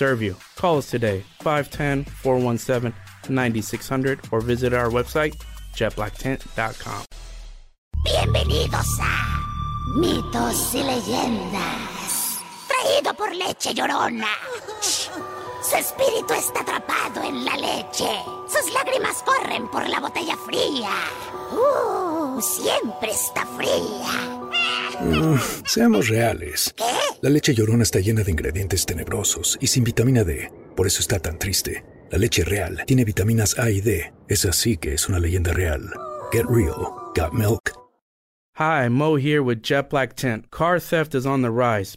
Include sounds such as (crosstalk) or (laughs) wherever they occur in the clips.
serve you. Call us today, 510 417 9600, or visit our website, jetblacktent.com. Bienvenidos a Mitos y Leyendas. Traído por Leche Llorona. Su espíritu está atrapado en la leche. Sus lágrimas corren por la botella fría. Uh, siempre está fría. Mm, seamos reales. ¿Qué? La leche llorona está llena de ingredientes tenebrosos y sin vitamina D. Por eso está tan triste. La leche real tiene vitaminas A y D. Es así que es una leyenda real. Get real. Got milk. Hi, Mo here with Jet Black Tent. Car theft is on the rise.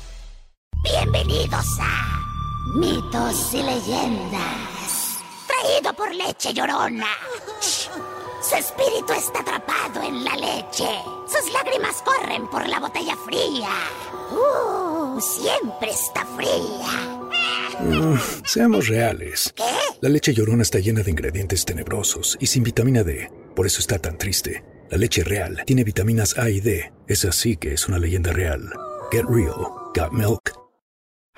Bienvenidos a Mitos y Leyendas. Traído por Leche Llorona. Su espíritu está atrapado en la leche. Sus lágrimas corren por la botella fría. Uh, siempre está fría. Seamos reales. ¿Qué? La leche llorona está llena de ingredientes tenebrosos y sin vitamina D. Por eso está tan triste. La leche real tiene vitaminas A y D. Es así que es una leyenda real. Get real. Got milk.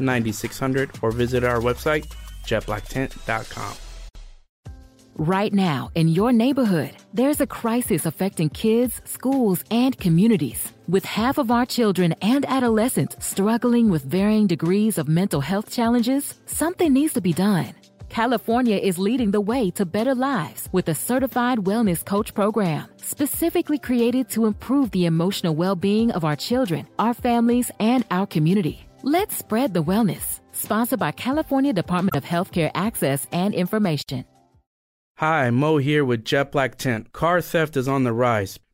9600, or visit our website, jetblacktent.com. Right now, in your neighborhood, there's a crisis affecting kids, schools, and communities. With half of our children and adolescents struggling with varying degrees of mental health challenges, something needs to be done. California is leading the way to better lives with a certified wellness coach program specifically created to improve the emotional well being of our children, our families, and our community. Let's spread the wellness. Sponsored by California Department of Healthcare Access and Information. Hi, Mo here with Jet Black Tent. Car theft is on the rise.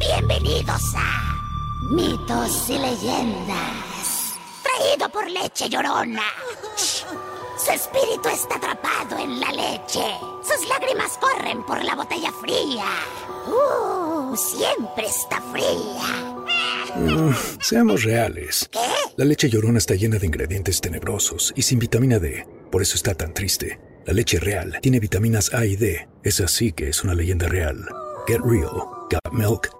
Bienvenidos a Mitos y Leyendas. Traído por Leche Llorona. Su espíritu está atrapado en la leche. Sus lágrimas corren por la botella fría. Uh, siempre está fría. Seamos reales. ¿Qué? La leche llorona está llena de ingredientes tenebrosos y sin vitamina D. Por eso está tan triste. La leche real tiene vitaminas A y D. Es así que es una leyenda real. Get real. Got milk.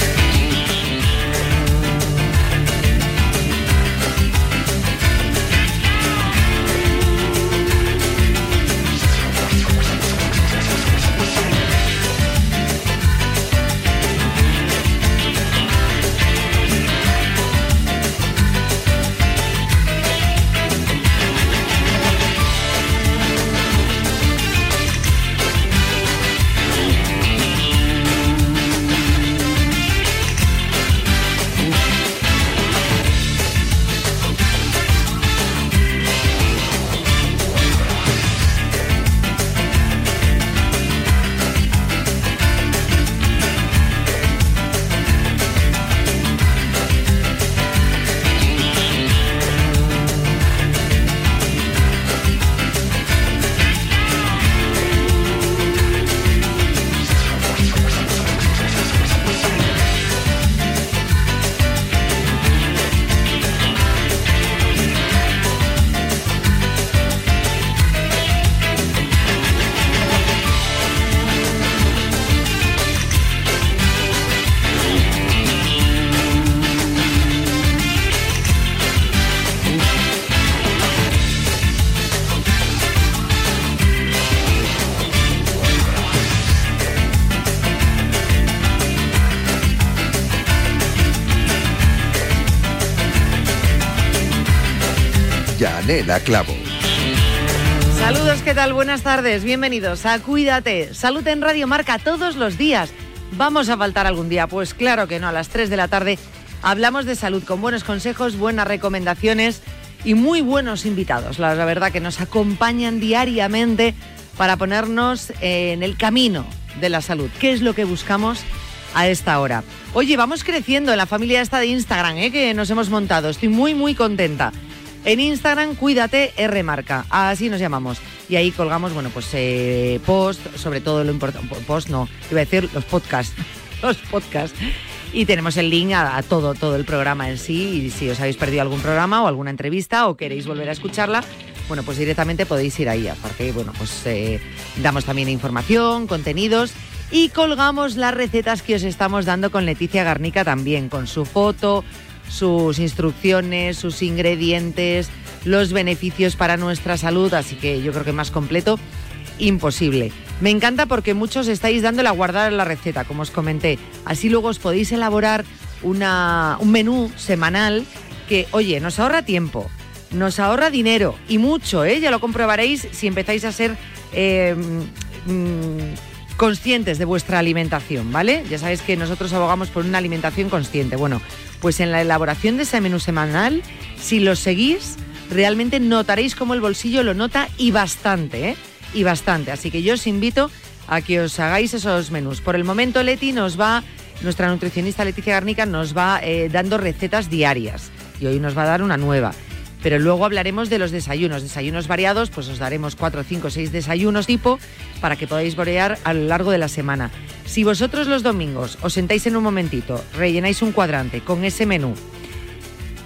Canela Clavo. Saludos, ¿qué tal? Buenas tardes, bienvenidos a Cuídate. Salud en Radio Marca todos los días. ¿Vamos a faltar algún día? Pues claro que no, a las 3 de la tarde hablamos de salud con buenos consejos, buenas recomendaciones y muy buenos invitados. La verdad que nos acompañan diariamente para ponernos en el camino de la salud. ¿Qué es lo que buscamos a esta hora? Oye, vamos creciendo en la familia esta de Instagram, ¿eh? que nos hemos montado. Estoy muy, muy contenta. En Instagram, cuídate R marca, así nos llamamos. Y ahí colgamos, bueno, pues eh, post, sobre todo lo importante, post no, iba a decir los podcasts, (laughs) los podcasts. Y tenemos el link a, todo, todo el programa en sí. Y si os habéis perdido algún programa o alguna entrevista o queréis volver a escucharla, bueno, pues directamente podéis ir ahí. Aparte, bueno, pues eh, damos también información, contenidos y colgamos las recetas que os estamos dando con Leticia Garnica también, con su foto, sus instrucciones, sus ingredientes, los beneficios para nuestra salud, así que yo creo que más completo, imposible. Me encanta porque muchos estáis dándole a guardar la receta, como os comenté. Así luego os podéis elaborar una, un menú semanal que, oye, nos ahorra tiempo, nos ahorra dinero y mucho, ¿eh? ya lo comprobaréis si empezáis a ser eh, mm, conscientes de vuestra alimentación, ¿vale? Ya sabéis que nosotros abogamos por una alimentación consciente. Bueno, pues en la elaboración de ese menú semanal, si lo seguís, realmente notaréis cómo el bolsillo lo nota y bastante, ¿eh? Y bastante. Así que yo os invito a que os hagáis esos menús. Por el momento, Leti nos va, nuestra nutricionista Leticia Garnica nos va eh, dando recetas diarias y hoy nos va a dar una nueva. Pero luego hablaremos de los desayunos, desayunos variados, pues os daremos cuatro, cinco, seis desayunos tipo para que podáis borear a lo largo de la semana. Si vosotros los domingos os sentáis en un momentito, rellenáis un cuadrante con ese menú,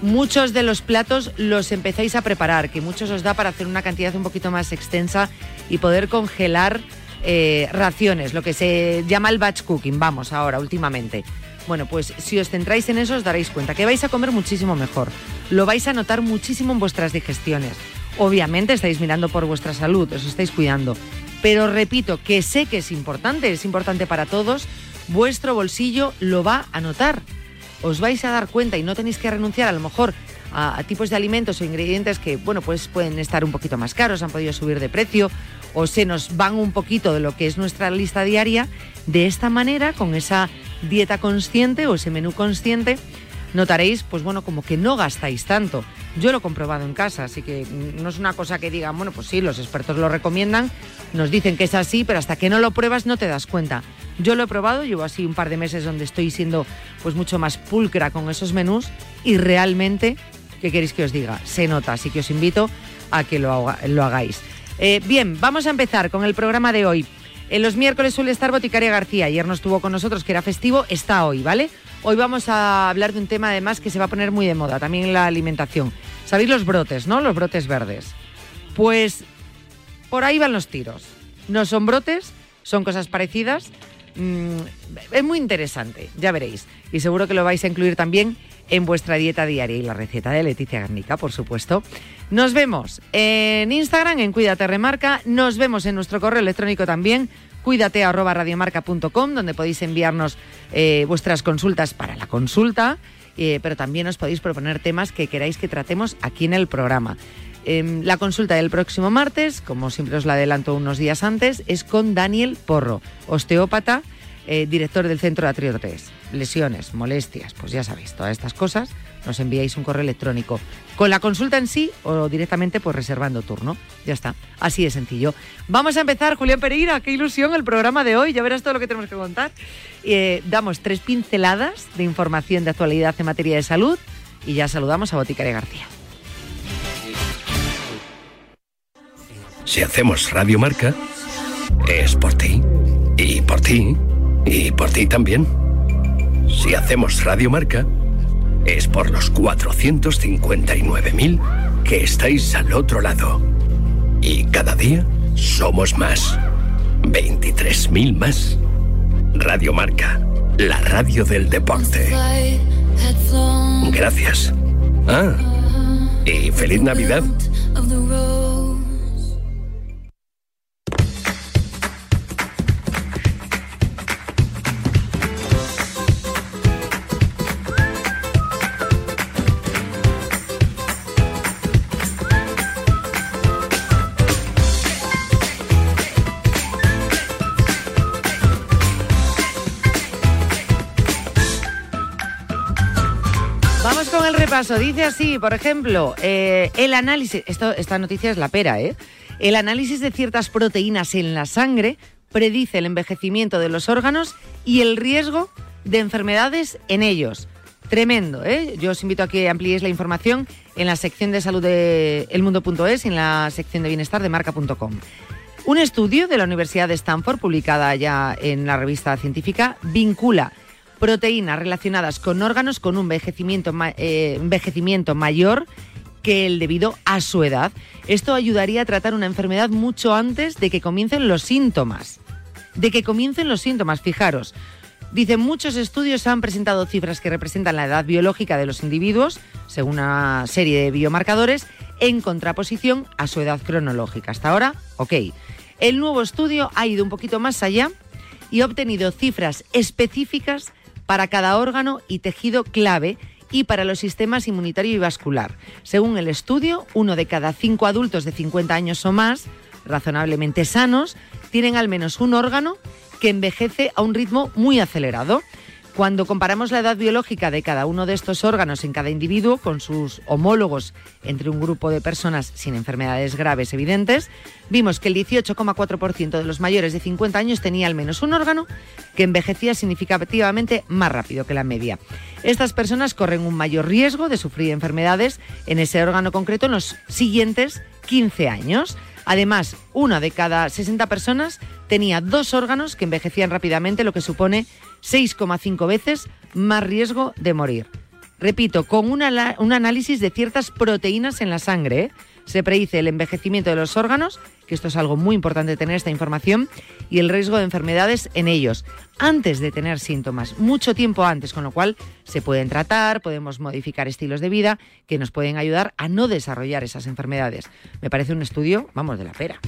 muchos de los platos los empezáis a preparar, que muchos os da para hacer una cantidad un poquito más extensa y poder congelar eh, raciones, lo que se llama el batch cooking, vamos ahora, últimamente. Bueno, pues si os centráis en eso os daréis cuenta que vais a comer muchísimo mejor. Lo vais a notar muchísimo en vuestras digestiones. Obviamente estáis mirando por vuestra salud, os estáis cuidando. Pero repito que sé que es importante, es importante para todos, vuestro bolsillo lo va a notar. Os vais a dar cuenta y no tenéis que renunciar a lo mejor a, tipos de alimentos o ingredientes que, bueno, pues pueden estar un poquito más caros, han podido subir de precio o se nos van un poquito de lo que es nuestra lista diaria. De esta manera, con esa dieta consciente o ese menú consciente, notaréis, pues bueno, como que no gastáis tanto. Yo lo he comprobado en casa, así que no es una cosa que digan, bueno, pues sí, los expertos lo recomiendan, nos dicen que es así, pero hasta que no lo pruebas no te das cuenta. Yo lo he probado, llevo así un par de meses donde estoy siendo pues mucho más pulcra con esos menús y realmente, ¿qué queréis que os diga? Se nota, así que os invito a que lo, lo hagáis. Eh, bien, vamos a empezar con el programa de hoy. En los miércoles suele estar Boticaria García. Ayer no estuvo con nosotros, que era festivo, está hoy, ¿vale? Hoy vamos a hablar de un tema además que se va a poner muy de moda, también la alimentación. ¿Sabéis los brotes, no? Los brotes verdes. Pues por ahí van los tiros. No son brotes, son cosas parecidas. Mm, es muy interesante, ya veréis. Y seguro que lo vais a incluir también en vuestra dieta diaria y la receta de Leticia Garnica, por supuesto. Nos vemos en Instagram, en Cuídate Remarca. Nos vemos en nuestro correo electrónico también, cuídate donde podéis enviarnos eh, vuestras consultas para la consulta, eh, pero también os podéis proponer temas que queráis que tratemos aquí en el programa. Em, la consulta del próximo martes, como siempre os la adelanto unos días antes, es con Daniel Porro, osteópata, eh, director del Centro de Atriotes lesiones, molestias, pues ya sabéis, todas estas cosas, nos enviáis un correo electrónico con la consulta en sí o directamente pues reservando turno. Ya está, así de sencillo. Vamos a empezar, Julián Pereira, qué ilusión el programa de hoy, ya verás todo lo que tenemos que contar. Eh, damos tres pinceladas de información de actualidad en materia de salud y ya saludamos a Boticaria García. Si hacemos Radio Marca, es por ti, y por ti, y por ti también. Si hacemos Radio Marca, es por los 459.000 que estáis al otro lado. Y cada día somos más. 23.000 más. Radio Marca, la radio del deporte. Gracias. Ah, y feliz Navidad. Repaso. Dice así, por ejemplo, eh, el análisis, esta noticia es la pera, ¿eh? El análisis de ciertas proteínas en la sangre predice el envejecimiento de los órganos y el riesgo de enfermedades en ellos. Tremendo, ¿eh? Yo os invito a que ampliéis la información en la sección de salud de elmundo.es y en la sección de bienestar de marca.com. Un estudio de la Universidad de Stanford, publicada ya en la revista científica, vincula proteínas relacionadas con órganos con un envejecimiento, eh, envejecimiento mayor que el debido a su edad. Esto ayudaría a tratar una enfermedad mucho antes de que comiencen los síntomas. De que comiencen los síntomas, fijaros. Dicen, muchos estudios han presentado cifras que representan la edad biológica de los individuos, según una serie de biomarcadores, en contraposición a su edad cronológica. Hasta ahora, ok. El nuevo estudio ha ido un poquito más allá y ha obtenido cifras específicas para cada órgano y tejido clave y para los sistemas inmunitario y vascular. Según el estudio, uno de cada cinco adultos de 50 años o más, razonablemente sanos, tienen al menos un órgano que envejece a un ritmo muy acelerado. Cuando comparamos la edad biológica de cada uno de estos órganos en cada individuo con sus homólogos entre un grupo de personas sin enfermedades graves evidentes, vimos que el 18,4% de los mayores de 50 años tenía al menos un órgano que envejecía significativamente más rápido que la media. Estas personas corren un mayor riesgo de sufrir enfermedades en ese órgano concreto en los siguientes 15 años. Además, una de cada 60 personas tenía dos órganos que envejecían rápidamente, lo que supone 6,5 veces más riesgo de morir. Repito, con un análisis de ciertas proteínas en la sangre. ¿eh? Se predice el envejecimiento de los órganos, que esto es algo muy importante tener esta información, y el riesgo de enfermedades en ellos, antes de tener síntomas, mucho tiempo antes, con lo cual se pueden tratar, podemos modificar estilos de vida que nos pueden ayudar a no desarrollar esas enfermedades. Me parece un estudio, vamos, de la pera.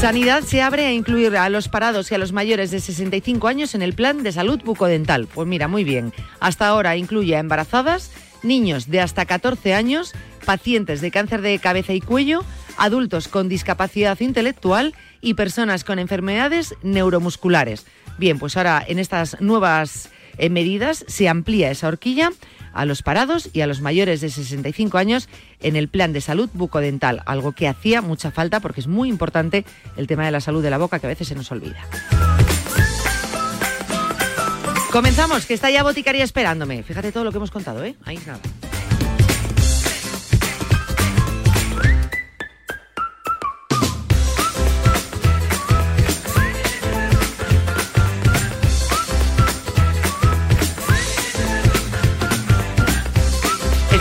Sanidad se abre a incluir a los parados y a los mayores de 65 años en el plan de salud bucodental. Pues mira, muy bien. Hasta ahora incluye a embarazadas, niños de hasta 14 años, pacientes de cáncer de cabeza y cuello, adultos con discapacidad intelectual y personas con enfermedades neuromusculares. Bien, pues ahora en estas nuevas eh, medidas se amplía esa horquilla a los parados y a los mayores de 65 años en el plan de salud bucodental, algo que hacía mucha falta porque es muy importante el tema de la salud de la boca que a veces se nos olvida. Comenzamos, que está ya Boticaria esperándome. Fíjate todo lo que hemos contado, ¿eh? Ahí nada.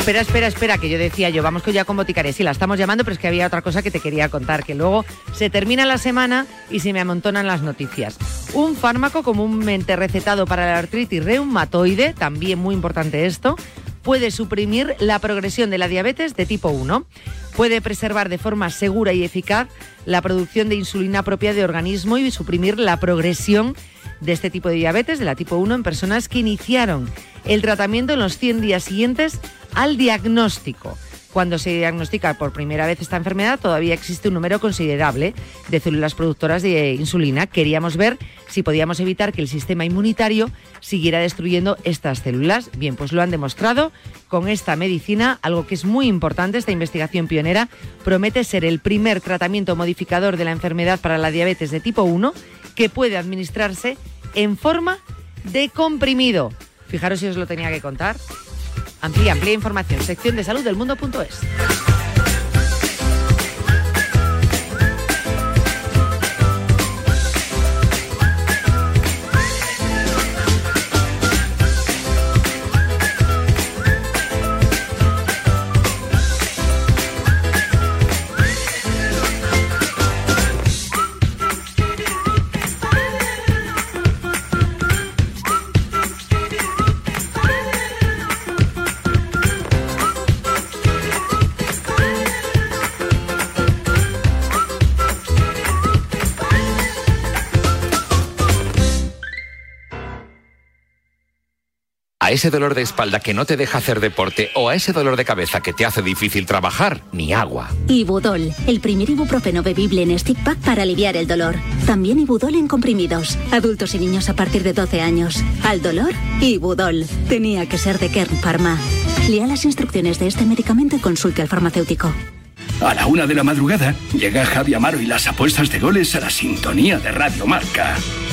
Espera, espera, espera, que yo decía yo, vamos ya con Boticaria. Sí, la estamos llamando, pero es que había otra cosa que te quería contar, que luego se termina la semana y se me amontonan las noticias. Un fármaco comúnmente recetado para la artritis reumatoide, también muy importante esto, puede suprimir la progresión de la diabetes de tipo 1. Puede preservar de forma segura y eficaz la producción de insulina propia de organismo y suprimir la progresión de este tipo de diabetes, de la tipo 1, en personas que iniciaron el tratamiento en los 100 días siguientes al diagnóstico. Cuando se diagnostica por primera vez esta enfermedad, todavía existe un número considerable de células productoras de insulina. Queríamos ver si podíamos evitar que el sistema inmunitario siguiera destruyendo estas células. Bien, pues lo han demostrado con esta medicina, algo que es muy importante, esta investigación pionera promete ser el primer tratamiento modificador de la enfermedad para la diabetes de tipo 1 que puede administrarse en forma de comprimido. Fijaros si os lo tenía que contar. Amplía, amplía información. Sección de salud del mundo.es. A ese dolor de espalda que no te deja hacer deporte o a ese dolor de cabeza que te hace difícil trabajar, ni agua. Ibudol, el primer ibuprofeno bebible en stick pack para aliviar el dolor. También Ibudol en comprimidos. Adultos y niños a partir de 12 años. Al dolor, Ibudol. Tenía que ser de Kern Pharma. Lea las instrucciones de este medicamento y consulte al farmacéutico. A la una de la madrugada llega Javi Amaro y las apuestas de goles a la sintonía de Radio Marca.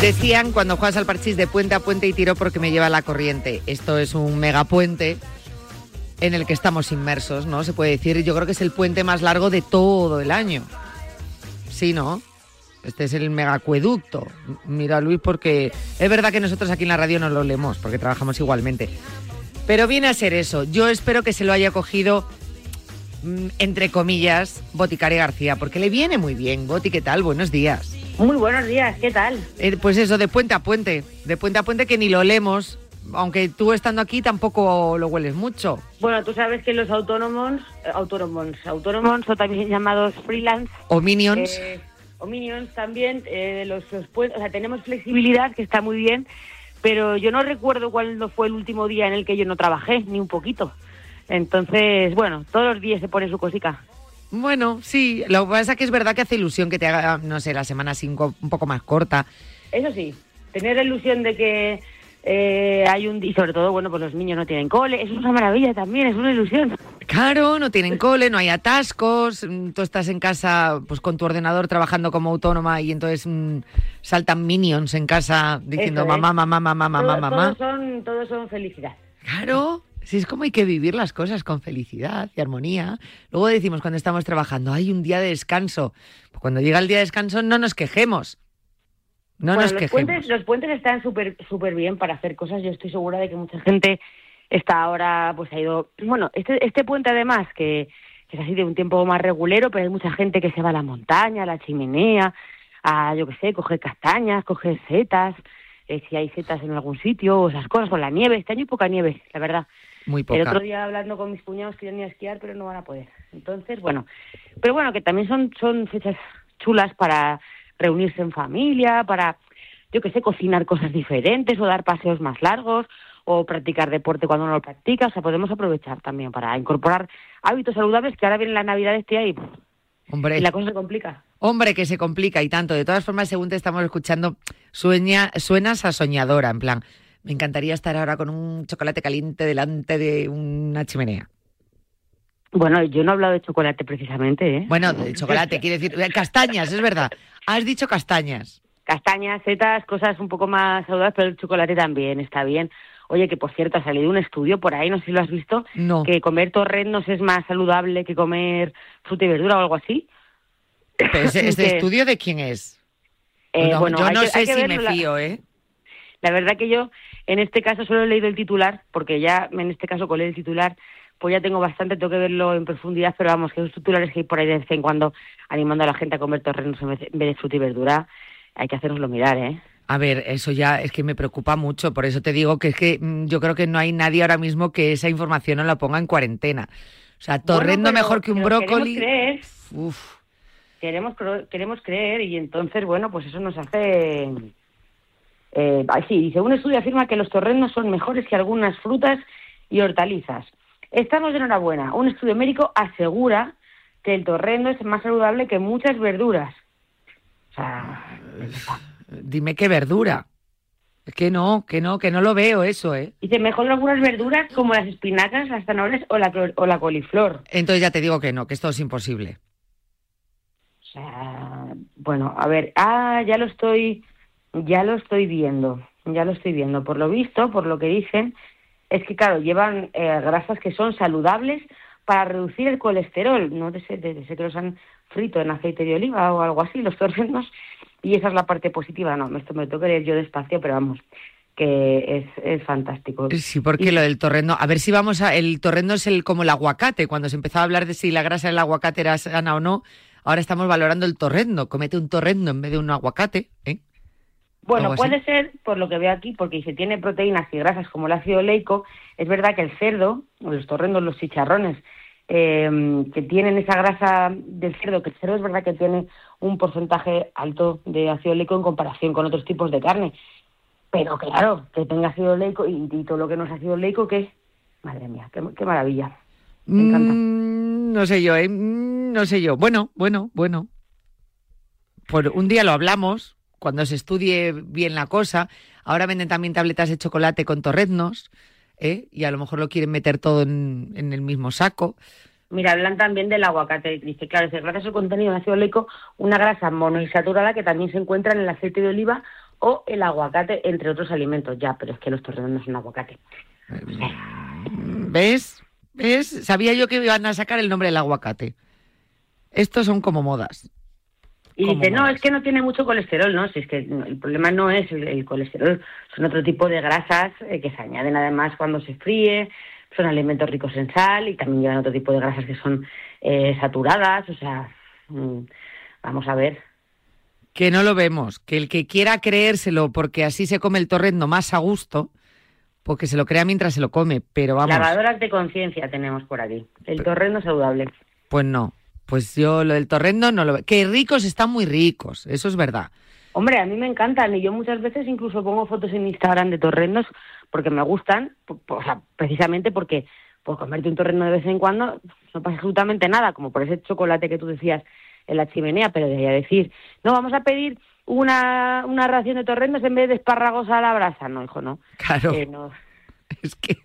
Decían cuando juegas al parchís de puente a puente y tiro porque me lleva la corriente. Esto es un megapuente en el que estamos inmersos, ¿no? Se puede decir, yo creo que es el puente más largo de todo el año. Sí, ¿no? Este es el megacueducto. Mira, Luis, porque es verdad que nosotros aquí en la radio no lo leemos, porque trabajamos igualmente. Pero viene a ser eso. Yo espero que se lo haya cogido, mm, entre comillas, Boticari García, porque le viene muy bien. Boti, ¿qué tal? Buenos días. Muy buenos días, ¿qué tal? Eh, pues eso, de puente a puente. De puente a puente que ni lo leemos. Aunque tú estando aquí tampoco lo hueles mucho. Bueno, tú sabes que los autónomos, eh, autónomos, autónomos o también llamados freelance. O minions. eh, o minions también, eh, los, o sea, tenemos flexibilidad que está muy bien, pero yo no recuerdo cuándo fue el último día en el que yo no trabajé, ni un poquito. Entonces, bueno, todos los días se pone su cosica. Bueno, sí. Lo que pasa es que es verdad que hace ilusión que te haga, no sé, la semana cinco un poco más corta. Eso sí, tener la ilusión de que eh, hay un... Y sobre todo, bueno, pues los niños no tienen cole, es una maravilla también, es una ilusión. Claro, no tienen (laughs) cole, no hay atascos, mm, tú estás en casa pues con tu ordenador trabajando como autónoma y entonces mm, saltan minions en casa diciendo es. mamá, mamá, mamá, mamá, mamá. Todos son, todos son felicidad. Claro, sí, es como hay que vivir las cosas con felicidad y armonía. Luego decimos cuando estamos trabajando, hay un día de descanso. Pues cuando llega el día de descanso no nos quejemos. No Bueno, nos los quejemos. puentes, los puentes están súper súper bien para hacer cosas. Yo estoy segura de que mucha gente está ahora, pues ha ido. Bueno, este, este puente además, que, que es así de un tiempo más regulero, pero hay mucha gente que se va a la montaña, a la chimenea, a yo qué sé, coger castañas, coger setas, eh, si hay setas en algún sitio, o esas cosas, con la nieve. Este año hay poca nieve, la verdad. Muy El poca. otro día hablando con mis cuñados querían ir a esquiar, pero no van a poder. Entonces, bueno, pero bueno, que también son, son fechas chulas para reunirse en familia, para, yo qué sé, cocinar cosas diferentes o dar paseos más largos o practicar deporte cuando no lo practica. O sea, podemos aprovechar también para incorporar hábitos saludables que ahora viene la Navidad este pff, Hombre. y la cosa se complica. Hombre, que se complica y tanto. De todas formas, según te estamos escuchando, sueña, suenas a soñadora, en plan, me encantaría estar ahora con un chocolate caliente delante de una chimenea. Bueno, yo no he hablado de chocolate precisamente, ¿eh? Bueno, de chocolate, quiere decir, eh, castañas, es verdad. Has dicho castañas. castañas, setas, cosas un poco más saludables, pero el chocolate también está bien. Oye, que por cierto, ha salido un estudio por ahí, no sé si lo has visto, No. que comer torrendos es más saludable que comer fruta y verdura o algo así. Pero ese- (laughs) ¿Este Que, estudio de quién es? eh, No, bueno, yo no que- sé si verlo, me fío, ¿eh? La verdad que yo, en este caso, solo he leído el titular, porque ya, en este caso, con el titular, pues ya tengo bastante, tengo que verlo en profundidad, pero vamos, que esos titulares que hay por ahí de vez en cuando animando a la gente a comer torrendos en vez de fruta y verdura, hay que hacérnoslo mirar, ¿eh? A ver, eso ya es que me preocupa mucho, por eso te digo que es que mm, yo creo que no hay nadie ahora mismo que esa información no la ponga en cuarentena. O sea, torrendo Bueno, pero- mejor que un brócoli. Queremos creer, Uf. queremos, queremos creer y entonces, bueno, pues eso nos hace... Eh, ah, sí, dice, un estudio afirma que los torrendos son mejores que algunas frutas y hortalizas. Estamos de enhorabuena. Un estudio médico asegura que el torrendo es más saludable que muchas verduras. O sea, Dime qué verdura. Es que no, que no, que no lo veo eso, ¿eh? dice, mejor algunas verduras como las espinacas, las zanahorias o la, o la coliflor. Entonces ya te digo que no, que esto es imposible. O sea, bueno, a ver, ah, ya lo estoy, ya lo estoy viendo. ya lo estoy viendo. Por lo visto, por lo que dicen, es que, claro, llevan eh, grasas que son saludables para reducir el colesterol. No sé, de, sé que los han frito en aceite de oliva o algo así, los (laughs) torrendos, y esa es la parte positiva. No, esto me lo tengo que leer yo despacio, pero vamos, que es, es fantástico. Sí, porque lo del torrendo, a ver si vamos a, el torrendo es el como el aguacate, cuando se empezó a hablar de si la grasa del aguacate era sana o no, ahora estamos valorando el torrendo, comete un torrendo en vez de un aguacate, ¿eh? Bueno, puede ser, por lo que veo aquí, porque si tiene proteínas y grasas como el ácido oleico, es verdad que el cerdo, los torrendos, los chicharrones, eh, que tienen esa grasa del cerdo, que el cerdo es verdad que tiene un porcentaje alto de ácido oleico en comparación con otros tipos de carne. Pero claro, que tenga ácido leico y, todo lo que no es ácido leico, que madre mía, qué, maravilla. Me encanta. Mm, no sé yo, ¿eh? Mm, no sé yo. Bueno, bueno, bueno. Por un día lo hablamos, cuando se estudie bien la cosa. Ahora venden también tabletas de chocolate con torreznos, ¿eh? y a lo mejor lo quieren meter todo en, el mismo saco. Mira, hablan también del aguacate. Dice, claro, es gracias a su contenido en ácido oleico, una grasa monoinsaturada que también se encuentra en el aceite de oliva o el aguacate, entre otros alimentos. Ya, pero es que los torrenos no son aguacate. ¿Ves? ¿Ves? Sabía yo que iban a sacar el nombre del aguacate. Estos son como modas. Y dice, no, es que no tiene mucho colesterol, ¿no? Si es que el problema no es el, colesterol, son otro tipo de grasas eh, que se añaden además cuando se fríe, son alimentos ricos en sal y también llevan otro tipo de grasas que son eh, saturadas, o sea, mm, vamos a ver, que no lo vemos, que el que quiera creérselo porque así se come el torrendo más a gusto, porque se lo crea mientras se lo come, pero vamos. Lavadoras de conciencia tenemos por aquí. El torrendo saludable. Pues no, pues yo lo del torrendo no lo veo. Que ricos están muy ricos, eso es verdad. Hombre, a mí me encantan y yo muchas veces incluso pongo fotos en Instagram de torrendos porque me gustan, o sea, precisamente porque por comerte un torrendo de vez en cuando no pasa absolutamente nada, como por ese chocolate que tú decías en la chimenea, pero de decir, no, vamos a pedir una, una ración de torrendos en vez de espárragos a la brasa. No, hijo, no. Claro. (laughs) Es que,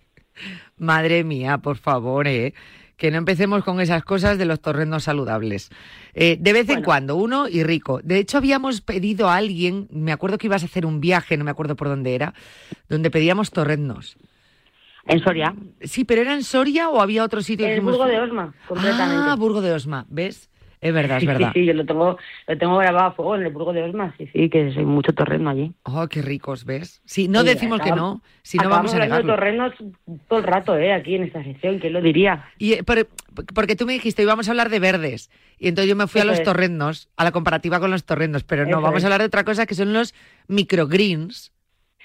madre mía, por favor, ¿eh? Que no empecemos con esas cosas de los torrendos saludables. Eh, de vez en cuando, uno y rico. De hecho, habíamos pedido a alguien, me acuerdo que ibas a hacer un viaje, no me acuerdo por dónde era, donde pedíamos torrendos. En Soria. Sí, pero ¿era en Soria o había otro sitio? En Burgo de Osma, completamente. Ah, Burgo de Osma, ¿ves? Es verdad, es verdad. Sí, sí, yo lo tengo, lo tengo grabado a fuego en el Burgo de Osma, sí, sí, que soy mucho torreno allí. Oh, qué ricos, ¿ves? Sí, no decimos que no, si no vamos a negarlo. de torrenos todo el rato, ¿eh? Aquí en esta sección, ¿quién lo diría? Y, eh, porque tú me dijiste, íbamos a hablar de verdes, y entonces yo me fui a los torrendos, a la comparativa con los torrendos, pero no, vamos a hablar de otra cosa que son los microgreens,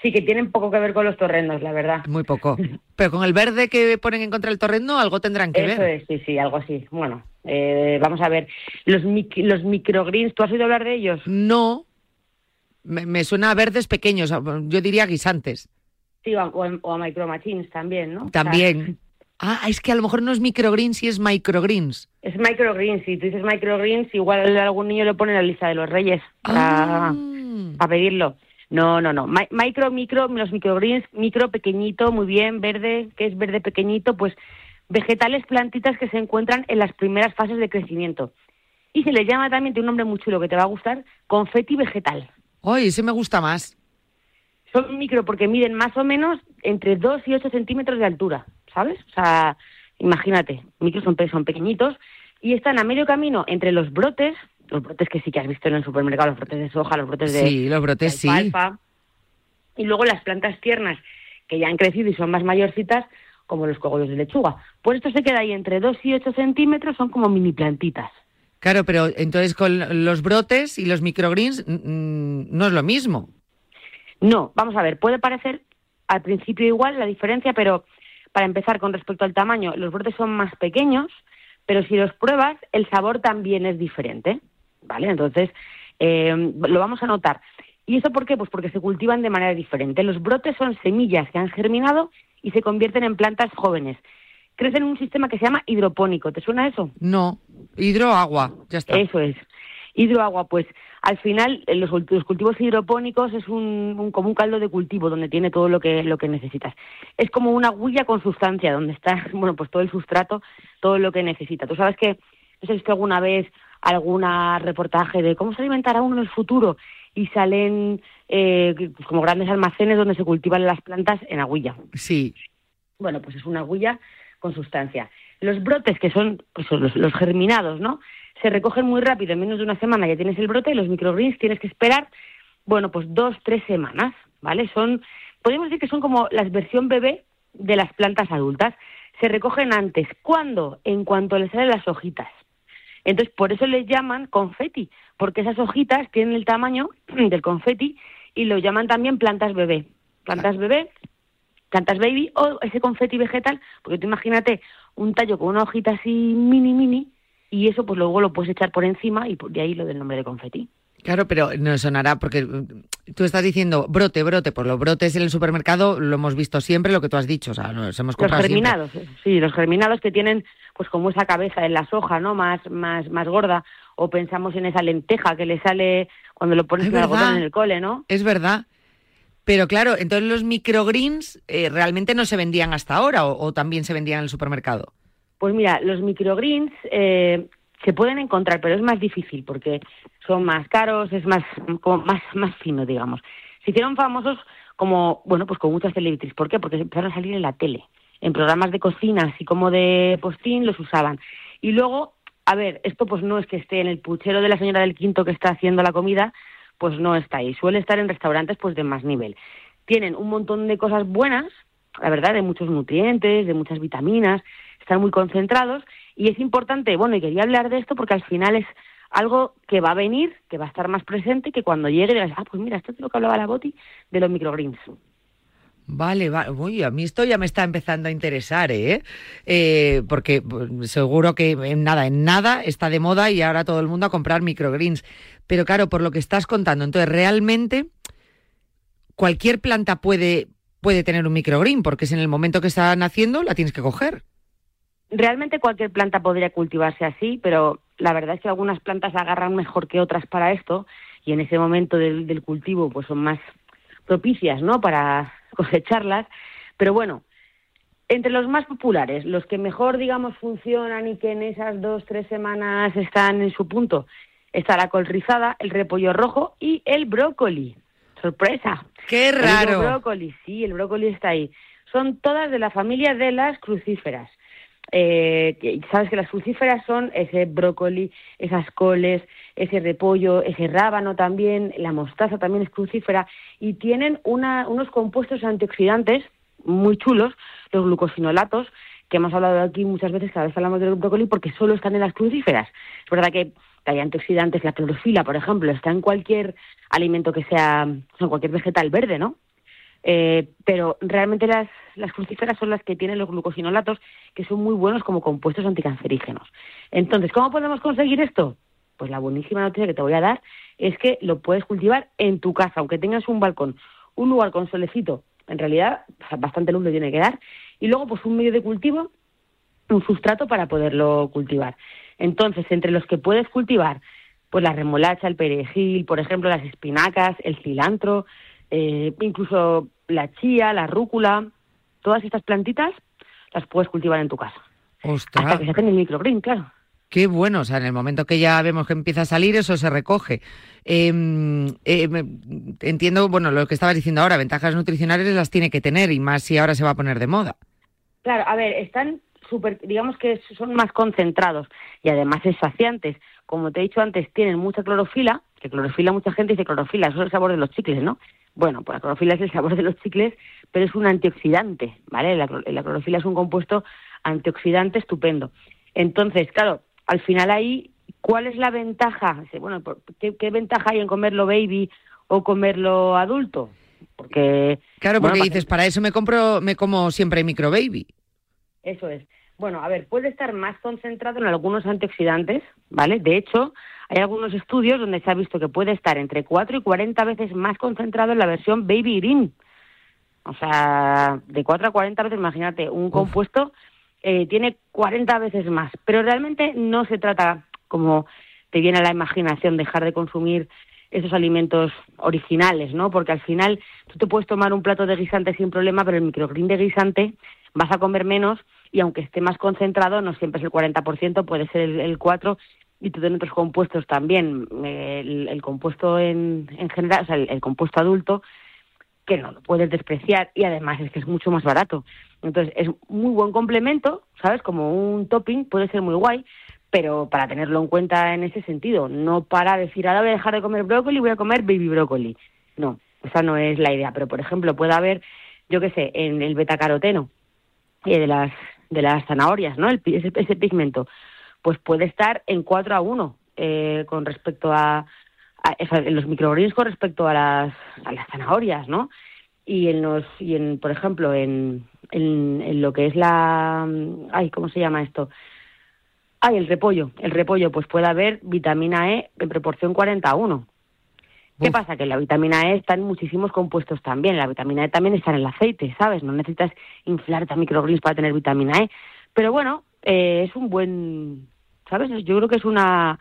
Sí, que tienen poco que ver con los torrendos, la verdad. Muy poco. (laughs) Pero con el verde que ponen en contra del torrendo, algo tendrán que ver. Eso es, sí, sí, algo así. Bueno, eh, vamos a ver. Los, los microgreens, ¿tú has oído hablar de ellos? No. Me, suena a verdes pequeños, yo diría guisantes. Sí, o, a, micromachines también, ¿no? También. (laughs) Ah, es que a lo mejor no es microgreens, y es microgreens. Es microgreens, si tú dices microgreens, igual algún niño lo pone en la lista de los reyes para, ah. para pedirlo. No, no, no. Micro, micro, los microgreens, micro, pequeñito, muy bien, verde, que es verde pequeñito, pues vegetales, plantitas que se encuentran en las primeras fases de crecimiento. Y se les llama también, tiene un nombre muy chulo que te va a gustar, confeti vegetal. ¡Ay, ese me gusta más! Son micro porque miden más o menos entre 2 y 8 centímetros de altura, ¿sabes? O sea, imagínate, micros son, son pequeñitos y están a medio camino entre los brotes los brotes que sí que has visto en el supermercado, los brotes de soja, los brotes de, sí, los brotes sí. y luego las plantas tiernas que ya han crecido y son más mayorcitas, como los cogollos de lechuga. Pues esto se queda ahí entre 2 y 8 centímetros, son como mini plantitas. Claro, pero entonces con los brotes y los microgreens no es lo mismo. No, vamos a ver, puede parecer al principio igual la diferencia, pero para empezar con respecto al tamaño, los brotes son más pequeños, pero si los pruebas, el sabor también es diferente. ¿vale? Entonces, eh, lo vamos a notar. ¿Y eso por qué? Pues porque se cultivan de manera diferente. Los brotes son semillas que han germinado y se convierten en plantas jóvenes. Crecen en un sistema que se llama hidropónico. ¿Te suena eso? No, hidroagua, ya está. Eso es. Hidroagua, pues al final eh, los, cultivos hidropónicos es un, como un caldo de cultivo donde tiene todo lo que, lo que necesitas. Es como una huilla con sustancia donde está, (laughs) bueno, pues todo el sustrato, todo lo que necesita. Tú sabes que, no sé si alguna vez alguna reportaje de cómo se alimentará uno en el futuro y salen eh, como grandes almacenes donde se cultivan las plantas en aguilla. Sí. Bueno, pues es una aguilla con sustancia. Los brotes, que son pues, los, los germinados, ¿no? Se recogen muy rápido, en menos de una semana ya tienes el brote y los microgreens tienes que esperar, bueno, pues dos, tres semanas, ¿vale? Son, podemos decir que son como la versión bebé de las plantas adultas. Se recogen antes. ¿Cuándo? En cuanto les salen las hojitas. Entonces, por eso les llaman confeti, porque esas hojitas tienen el tamaño (clears throat) del confeti y lo llaman también plantas bebé. Plantas bebé, plantas baby o ese confeti vegetal, porque tú imagínate un tallo con una hojita así mini, mini, y eso pues luego lo puedes echar por encima y de ahí lo del nombre de confeti. Claro, pero no sonará porque mm, tú estás diciendo brote, brote, por los brotes en el supermercado lo hemos visto siempre, lo que tú has dicho, o sea, nos hemos Los germinados, siempre. sí, los germinados que tienen pues como esa cabeza en la soja, ¿no? Más, más, más gorda, o pensamos en esa lenteja que le sale cuando lo pones en algodón en el cole, ¿no? Es verdad. Pero claro, entonces los microgreens eh, realmente no se vendían hasta ahora o, o, también se vendían en el supermercado. Pues mira, los microgreens eh, se pueden encontrar, pero es más difícil porque son más caros, es más, como más, más fino, digamos. Se hicieron famosos como, bueno, pues con muchas celebrities. ¿Por qué? Porque empezaron a salir en la tele, en programas de cocina, así como de postín, los usaban. Y luego, a ver, esto pues no es que esté en el puchero de la señora del quinto que está haciendo la comida, pues no está ahí. Suele estar en restaurantes pues de más nivel. Tienen un montón de cosas buenas, la verdad, de muchos nutrientes, de muchas vitaminas, están muy concentrados y es importante, bueno, y quería hablar de esto porque al final es algo que va a venir, que va a estar más presente, que cuando llegue digas, ah, pues mira, esto es lo que hablaba la Boti de los microgreens. Vale, vale. Uy, a mí esto ya me está empezando a interesar, ¿eh? eh porque pues, seguro que en nada, en nada está de moda y ahora todo el mundo a comprar microgreens. Pero claro, por lo que estás contando, entonces realmente cualquier planta puede, puede tener un microgreen, porque es en el momento que está naciendo la tienes que coger. Realmente cualquier planta podría cultivarse así, pero la verdad es que algunas plantas agarran mejor que otras para esto y en ese momento del, del cultivo pues son más propicias, ¿no? Para (laughs) cosecharlas. Pero bueno, entre los más populares, los que mejor, digamos, funcionan y que en esas dos, tres semanas están en su punto, está la col rizada, el repollo rojo y el brócoli. ¡Sorpresa! ¡Qué raro! El brócoli, sí, el brócoli está ahí. Son todas de la familia de las crucíferas. Eh, sabes que las crucíferas son ese brócoli, esas coles, ese repollo, ese rábano también, la mostaza también es crucífera y tienen una, unos compuestos antioxidantes muy chulos, los glucosinolatos, que hemos hablado aquí muchas veces, cada vez hablamos del brócoli porque solo están en las crucíferas. Es verdad que hay antioxidantes, la clorofila, por ejemplo, está en cualquier alimento que sea, en cualquier vegetal verde, ¿no? Eh, pero realmente las, las crucíferas son las que tienen los glucosinolatos, que son muy buenos como compuestos anticancerígenos. Entonces, ¿cómo podemos conseguir esto? Pues la buenísima noticia que te voy a dar es que lo puedes cultivar en tu casa, aunque tengas un balcón, un lugar con solecito, en realidad bastante luz le tiene que dar, y luego pues un medio de cultivo, un sustrato para poderlo cultivar. Entonces, entre los que puedes cultivar, pues la remolacha, el perejil, por ejemplo, las espinacas, el cilantro, eh, incluso la chía, la rúcula, todas estas plantitas las puedes cultivar en tu casa. Ostras. Hasta que se hacen el microgreen, claro. Qué bueno, o sea, en el momento que ya vemos que empieza a salir, eso se recoge. Eh, eh, entiendo, bueno, lo que estabas diciendo ahora, ventajas nutricionales las tiene que tener y más si ahora se va a poner de moda. Claro, a ver, están súper, digamos que son más concentrados y además es saciantes. Como te he dicho antes, tienen mucha clorofila, que clorofila mucha gente dice clorofila, eso es el sabor de los chicles, ¿no? Bueno, pues la clorofila es el sabor de los chicles, pero es un antioxidante, ¿vale? La, la clorofila es un compuesto antioxidante estupendo. Entonces, claro, al final ahí, ¿cuál es la ventaja? Bueno, ¿qué, qué ventaja hay en comerlo baby o comerlo adulto? Porque claro, porque bueno, dices, para eso me compro, me como siempre micro baby. Eso es. Bueno, a ver, puede estar más concentrado en algunos antioxidantes, ¿vale? De hecho, hay algunos estudios donde se ha visto que puede estar entre 4 y 40 veces más concentrado en la versión Baby Green. O sea, de 4 a 40 veces, imagínate, un Uf. compuesto eh, tiene 40 veces más. Pero realmente no se trata, como te viene a la imaginación, dejar de consumir esos alimentos originales, ¿no? Porque al final tú te puedes tomar un plato de guisante sin problema, pero el microgreen de guisante vas a comer menos y aunque esté más concentrado, no siempre es el 40%, puede ser el, el 4%, y tienen otros compuestos también. Eh, el, el compuesto en, en general, o sea, el, compuesto adulto, que no lo puedes despreciar y además es que es mucho más barato. Entonces es muy buen complemento, ¿sabes? Como un topping, puede ser muy guay, pero para tenerlo en cuenta en ese sentido, no para decir, ahora voy a dejar de comer brócoli voy a comer baby brócoli. No, esa no es la idea, pero por ejemplo puede haber, yo qué sé, en el betacaroteno eh, de las de las zanahorias, ¿no? El, ese, ese pigmento, pues puede estar en 4 a 1 eh, con respecto a, los microgreens con respecto a las, a las zanahorias, ¿no? Y en los, y en, por ejemplo, en, en, en lo que es la, ay, ¿cómo se llama esto? Ay, el repollo. El repollo, pues puede haber vitamina E en proporción 40 a 1. ¿Qué Uf. pasa? Que la vitamina E está en muchísimos compuestos también. La vitamina E también está en el aceite, ¿sabes? No necesitas inflarte a microgreens para tener vitamina E. Pero bueno, eh, es un buen, ¿sabes? Yo creo que es una,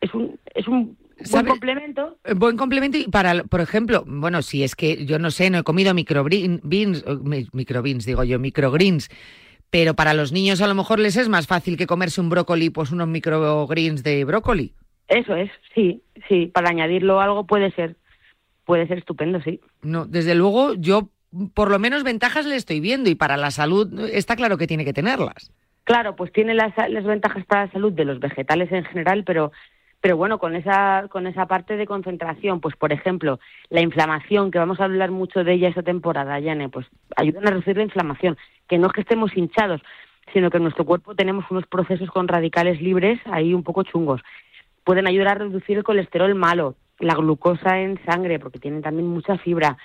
es un, es un buen ¿Sabe- complemento. Eh, Buen complemento y para, por ejemplo, bueno, si es que yo no sé, no he comido microbeans, microbeans digo yo, microgreens, pero para los niños a lo mejor les es más fácil que comerse un brócoli, pues unos microgreens de brócoli. Eso es, sí, sí. Para añadirlo algo puede ser, puede ser estupendo, sí. No, desde luego yo por lo menos ventajas le estoy viendo y para la salud está claro que tiene que tenerlas. Claro, pues tiene las, las ventajas para la salud de los vegetales en general, pero pero bueno, con esa con esa parte de concentración, pues por ejemplo, la inflamación, que vamos a hablar mucho de ella esta temporada, Yane, pues ayudan a reducir la inflamación, que no es que estemos hinchados, sino que en nuestro cuerpo tenemos unos procesos con radicales libres ahí un poco chungos. Pueden ayudar a reducir el colesterol malo, la glucosa en sangre, porque tienen también mucha fibra,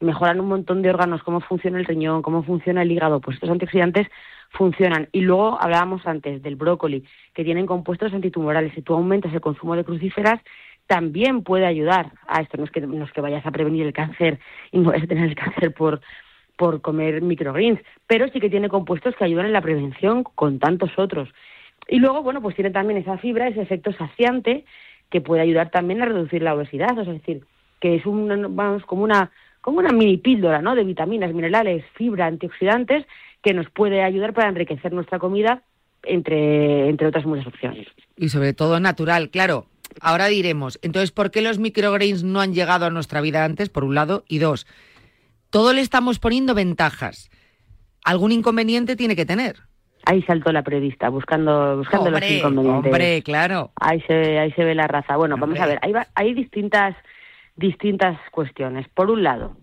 mejoran un montón de órganos, cómo funciona el riñón, cómo funciona el hígado, pues estos antioxidantes funcionan. Y luego hablábamos antes del brócoli, que tienen compuestos antitumorales. Si tú aumentas el consumo de crucíferas, también puede ayudar a esto. No es que, no es que vayas a prevenir el cáncer y no vayas a tener el cáncer por, por comer microgreens, pero sí que tiene compuestos que ayudan en la prevención con tantos otros. Y luego, bueno, pues tiene también esa fibra, ese efecto saciante, que puede ayudar también a reducir la obesidad. Es decir, que es un, vamos, como una como una mini píldora, ¿no? De vitaminas, minerales, fibra, antioxidantes, que nos puede ayudar para enriquecer nuestra comida, entre, entre otras muchas opciones. Y sobre todo natural, claro. Ahora diremos, entonces, ¿por qué los microgreens no han llegado a nuestra vida antes, por un lado? Y dos, todo le estamos poniendo ventajas. ¿Algún inconveniente tiene que tener? Ahí saltó la periodista, buscando, buscando los Hombre, inconvenientes. hombre, claro. Ahí se, ahí se ve la raza. Bueno, vamos a ver, hay, va- hay distintas, distintas cuestiones. Por un lado,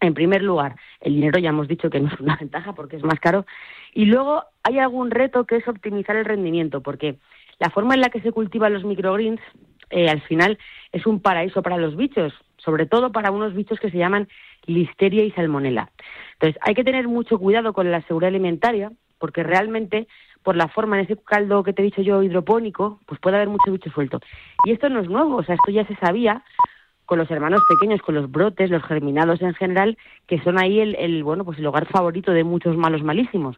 en primer lugar, el dinero ya hemos dicho que no es una (laughs) ventaja porque es más caro. Y luego hay algún reto que es optimizar el rendimiento, porque la forma en la que se cultivan los microgreens, eh, al final, es un paraíso para los bichos, sobre todo para unos bichos que se llaman listeria y salmonela. Entonces, hay que tener mucho cuidado con la seguridad alimentaria, porque realmente, por la forma en ese caldo que te he dicho yo, hidropónico, pues puede haber mucho bicho suelto. Y esto no es nuevo, o sea, esto ya se sabía con los hermanos pequeños, con los brotes, los germinados en general, que son ahí el, el bueno, pues el hogar favorito de muchos malos malísimos.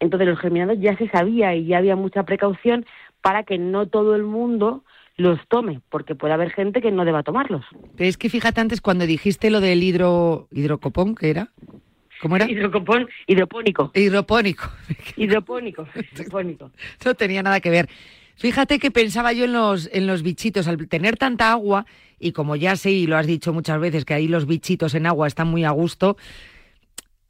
Entonces los germinados ya se sabía y ya había mucha precaución para que no todo el mundo los tome, porque puede haber gente que no deba tomarlos. Pero es que fíjate antes cuando dijiste lo del hidro, hidrocopón, ¿qué era? ¿Cómo era? Hidropónico. Hidropónico. Hidropónico, (laughs) hidropónico. No tenía nada que ver. Fíjate que pensaba yo en los, en los bichitos, al tener tanta agua, y como ya sé, y lo has dicho muchas veces, que ahí los bichitos en agua están muy a gusto,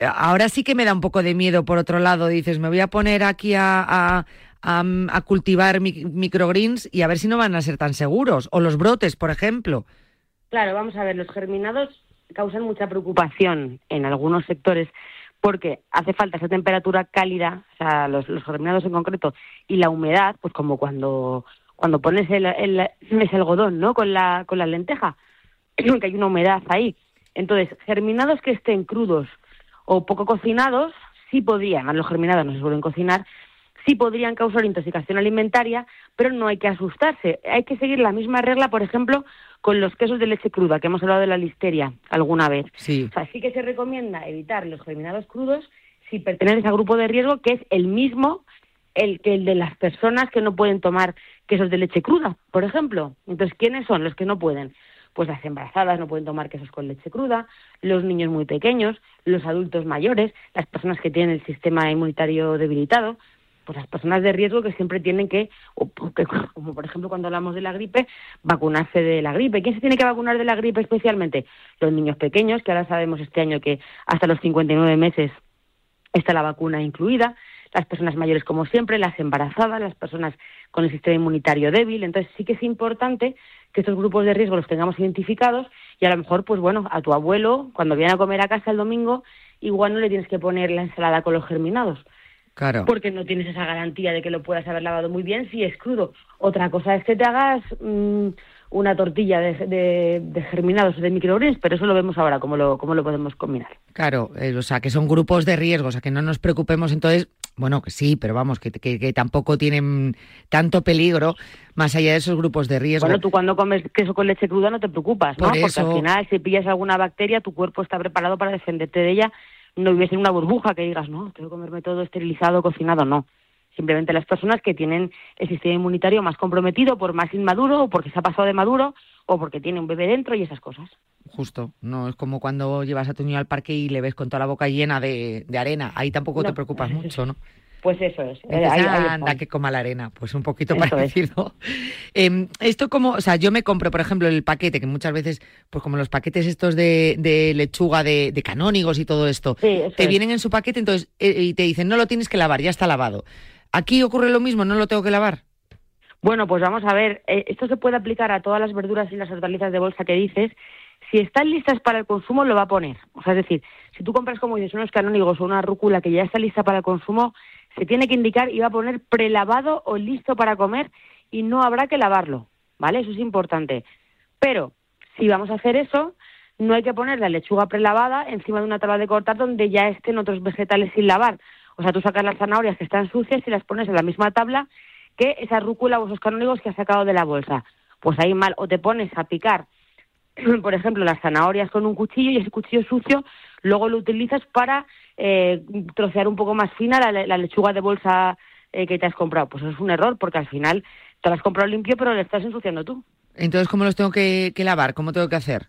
ahora sí que me da un poco de miedo, por otro lado, dices, me voy a poner aquí a, a, a- a cultivar mi- microgreens y a ver si no van a ser tan seguros, o los brotes, por ejemplo. Claro, vamos a ver, los germinados causan mucha preocupación en algunos sectores porque hace falta esa temperatura cálida, o sea, los, los germinados en concreto, y la humedad, pues como cuando, cuando pones el, el, algodón, ¿no? Con la, con la lenteja, (clears throat) que hay una humedad ahí. Entonces, germinados que estén crudos o poco cocinados, sí podrían, los germinados no se suelen cocinar, sí podrían causar intoxicación alimentaria, pero no hay que asustarse. Hay que seguir la misma regla, por ejemplo, con los quesos de leche cruda, que hemos hablado de la listeria alguna vez. Sí. O sea, sí que se recomienda evitar los germinados crudos si perteneces al grupo de riesgo, que es el mismo el que el de las personas que no pueden tomar quesos de leche cruda, por ejemplo. Entonces, ¿quiénes son los que no pueden? Pues las embarazadas no pueden tomar quesos con leche cruda, los niños muy pequeños, los adultos mayores, las personas que tienen el sistema inmunitario debilitado. Pues las personas de riesgo que siempre tienen que, (laughs) como por ejemplo cuando hablamos de la gripe, vacunarse de la gripe. ¿Quién se tiene que vacunar de la gripe especialmente? Los niños pequeños, que ahora sabemos este año que hasta los 59 meses está la vacuna incluida, las personas mayores como siempre, las embarazadas, las personas con el sistema inmunitario débil. Entonces sí que es importante que estos grupos de riesgo los tengamos identificados y a lo mejor, pues bueno, a tu abuelo, cuando viene a comer a casa el domingo, igual no le tienes que poner la ensalada con los germinados Claro. porque no tienes esa garantía de que lo puedas haber lavado muy bien si es crudo. Otra cosa es que te hagas mm, una tortilla de, de, de germinados o de microgreens, pero eso lo vemos ahora, cómo lo, cómo lo podemos combinar. Claro, eh, o sea, que son grupos de riesgo, o sea, que no nos preocupemos entonces, bueno, que sí, pero vamos, que, que- que tampoco tienen tanto peligro más allá de esos grupos de riesgo. Bueno, tú cuando comes queso con leche cruda no te preocupas, ¿no? Por Porque eso- al final, si pillas alguna bacteria, tu cuerpo está preparado para defenderte de ella. No vives en una burbuja que digas, no, tengo que comerme todo esterilizado, cocinado, no. Simplemente las personas que tienen el sistema inmunitario más comprometido por más inmaduro o porque se ha pasado de maduro o porque tiene un bebé dentro y esas cosas. Justo, no es como cuando llevas a tu niño al parque y le ves con toda la boca llena de, de arena. Ahí tampoco te preocupas (laughs) mucho, ¿no? Pues eso es. Eh, ahí anda, que coma la arena. Pues un poquito Eso es. parecido. (laughs) Em, esto como, o sea, yo me compro, por ejemplo, el paquete, que muchas veces, pues como los paquetes estos de, de lechuga, de, de canónigos y todo esto, Sí, te es. vienen en su paquete entonces eh, y te dicen, no lo tienes que lavar, ya está lavado. Aquí ocurre lo mismo, no lo tengo que lavar. Bueno, pues vamos a ver, eh, esto se puede aplicar a todas las verduras y las hortalizas de bolsa que dices. Si están listas para el consumo, lo va a poner. O sea, es decir, si tú compras, como dices, unos canónigos o una rúcula que ya está lista para el consumo, se tiene que indicar y va a poner prelavado o listo para comer y no habrá que lavarlo, ¿vale? Eso es importante. Pero si vamos a hacer eso, no hay que poner la lechuga prelavada encima de una tabla de cortar donde ya estén otros vegetales sin lavar. O sea, tú sacas las zanahorias que están sucias y las pones en la misma tabla que esa rúcula o esos canónigos que has sacado de la bolsa. Pues ahí mal, o te pones a picar, (clears throat) por ejemplo, las zanahorias con un cuchillo y ese cuchillo sucio luego lo utilizas para eh, trocear un poco más fina la, la lechuga de bolsa eh, que te has comprado. Pues eso es un error porque al final te lo has comprado limpio pero le estás ensuciando tú. Entonces, ¿cómo los tengo que, que lavar? ¿Cómo tengo que hacer?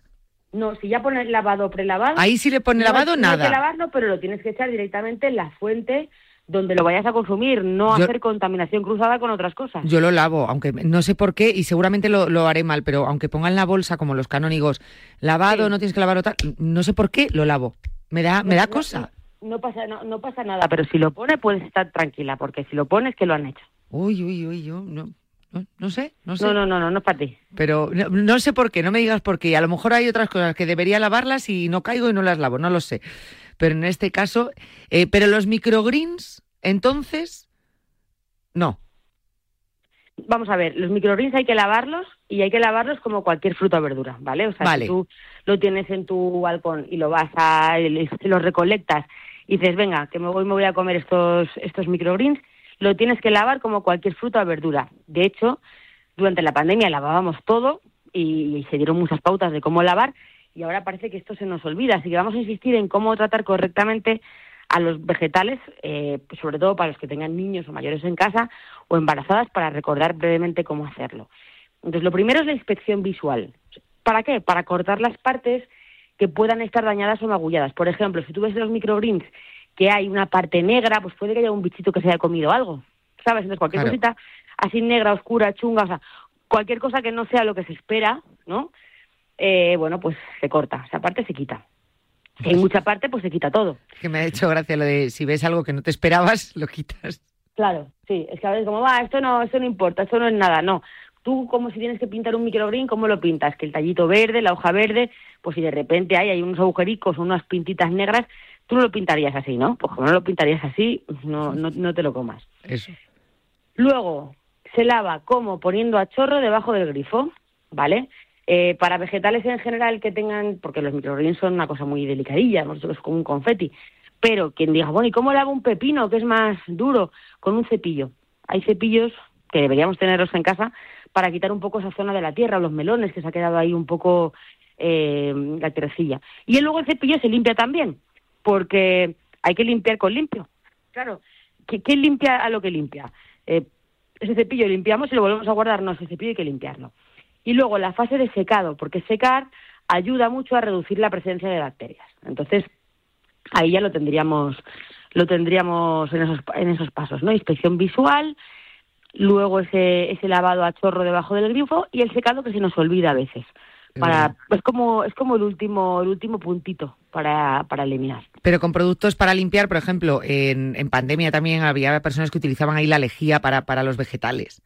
No, si ya pones lavado o prelavado. Ahí sí le pone lavado, no nada. que lavarlo, pero lo tienes que echar directamente en la fuente donde lo vayas a consumir, no Yo- hacer contaminación cruzada con otras cosas. Yo lo lavo, aunque no sé por qué y seguramente lo, lo haré mal, pero aunque pongan la bolsa como los canónigos, lavado, Sí. no tienes que lavarlo tal, no sé por qué lo lavo. Me da, me da No, cosa. No, pasa, no, no pasa nada, pero si lo pone puedes estar tranquila, porque si lo pones que lo han hecho. Uy, uy, uy, yo no, no, no sé, no sé. No, no, no, no, no es para ti. Pero no, no sé por qué, no me digas por qué. A lo mejor hay otras cosas que debería lavarlas y no caigo y no las lavo, no lo sé. Pero en este caso, eh, pero los microgreens, entonces, no. Vamos a ver, los microgreens hay que lavarlos y hay que lavarlos como cualquier fruta o verdura, ¿vale? O sea, Vale. si tú lo tienes en tu balcón y lo vas a, y los recolectas y dices, venga, que me voy, me voy a comer estos, estos microgreens, lo tienes que lavar como cualquier fruta o verdura. De hecho, durante la pandemia lavábamos todo y, se dieron muchas pautas de cómo lavar y ahora parece que esto se nos olvida. Así que vamos a insistir en cómo tratar correctamente a los vegetales, eh, pues sobre todo para los que tengan niños o mayores en casa o embarazadas, para recordar brevemente cómo hacerlo. Entonces, lo primero es la inspección visual. ¿Para qué? Para cortar las partes que puedan estar dañadas o magulladas. Por ejemplo, si tú ves en los microgreens que hay una parte negra, pues puede que haya un bichito que se haya comido algo, ¿sabes? Entonces, cualquier Claro. cosita así negra, oscura, chunga, o sea, cualquier cosa que no sea lo que se espera, ¿no? Eh, bueno, pues se corta, esa parte se quita. Si hay mucha parte, pues se quita todo. Que me ha hecho gracia lo de si ves algo que no te esperabas, (laughs) lo quitas. Claro, sí, es que a veces como, va, esto no, esto no importa, esto no es nada, no. Tú, como si tienes que pintar un microgreen, ¿cómo lo pintas? Que el tallito verde, la hoja verde, pues si de repente hay, hay unos agujericos o unas pintitas negras, tú no lo pintarías así, ¿no? Pues como no lo pintarías así, no, no, no te lo comas. Eso. Luego, se lava como poniendo a chorro debajo del grifo, ¿vale? Eh, para vegetales en general que tengan, porque los microgreens son una cosa muy delicadilla, que es como un confeti, pero quien diga, bueno, ¿y cómo lavo un pepino que es más duro? Con un cepillo. Hay cepillos que deberíamos tenerlos en casa para quitar un poco esa zona de la tierra, los melones, que se ha quedado ahí un poco eh, la tierrecilla. Y luego el cepillo se limpia también, porque hay que limpiar con limpio. Claro, ¿qué, qué limpia a lo que limpia? Eh, ese cepillo limpiamos y lo volvemos a guardar, no, ese cepillo hay que limpiarlo. Y luego la fase de secado, porque secar ayuda mucho a reducir la presencia de bacterias. Entonces, ahí ya lo tendríamos lo tendríamos en esos, en esos pasos, ¿no? Inspección visual, luego ese, ese lavado a chorro debajo del grifo y el secado que se nos olvida a veces. Para, es como es como el último el último puntito para, para eliminar. Pero con productos para limpiar, por ejemplo, en, en pandemia también había personas que utilizaban ahí la lejía para, para los vegetales.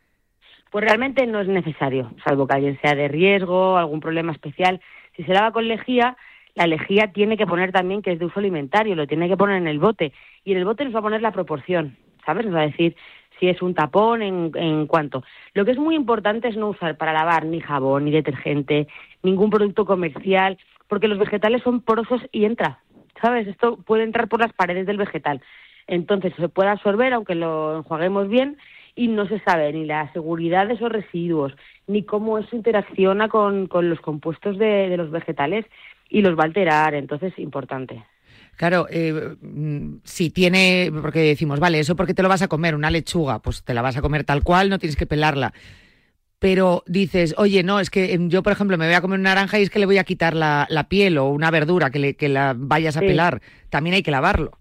Pues realmente no es necesario, salvo que alguien sea de riesgo, algún problema especial. Si se lava con lejía, la lejía tiene que poner también que es de uso alimentario, lo tiene que poner en el bote. Y en el bote nos va a poner la proporción, ¿sabes? Nos va a decir si es un tapón, en, en cuánto. Lo que es muy importante es no usar para lavar ni jabón, ni detergente, ningún producto comercial, porque los vegetales son porosos y entra, ¿sabes? Esto puede entrar por las paredes del vegetal. Entonces se puede absorber, aunque lo enjuaguemos bien, y no se sabe ni la seguridad de esos residuos, ni cómo eso interacciona con, con los compuestos de, de los vegetales y los va a alterar. Entonces, importante. Claro, eh, mm, si tiene, porque decimos, vale, eso porque te lo vas a comer, una lechuga, pues te la vas a comer tal cual, no tienes que pelarla. Pero dices, oye, no, es que em, yo, por ejemplo, me voy a comer una naranja y es que le voy a quitar la, la piel o una verdura que, le, que la vayas a Sí. pelar. También hay que lavarlo.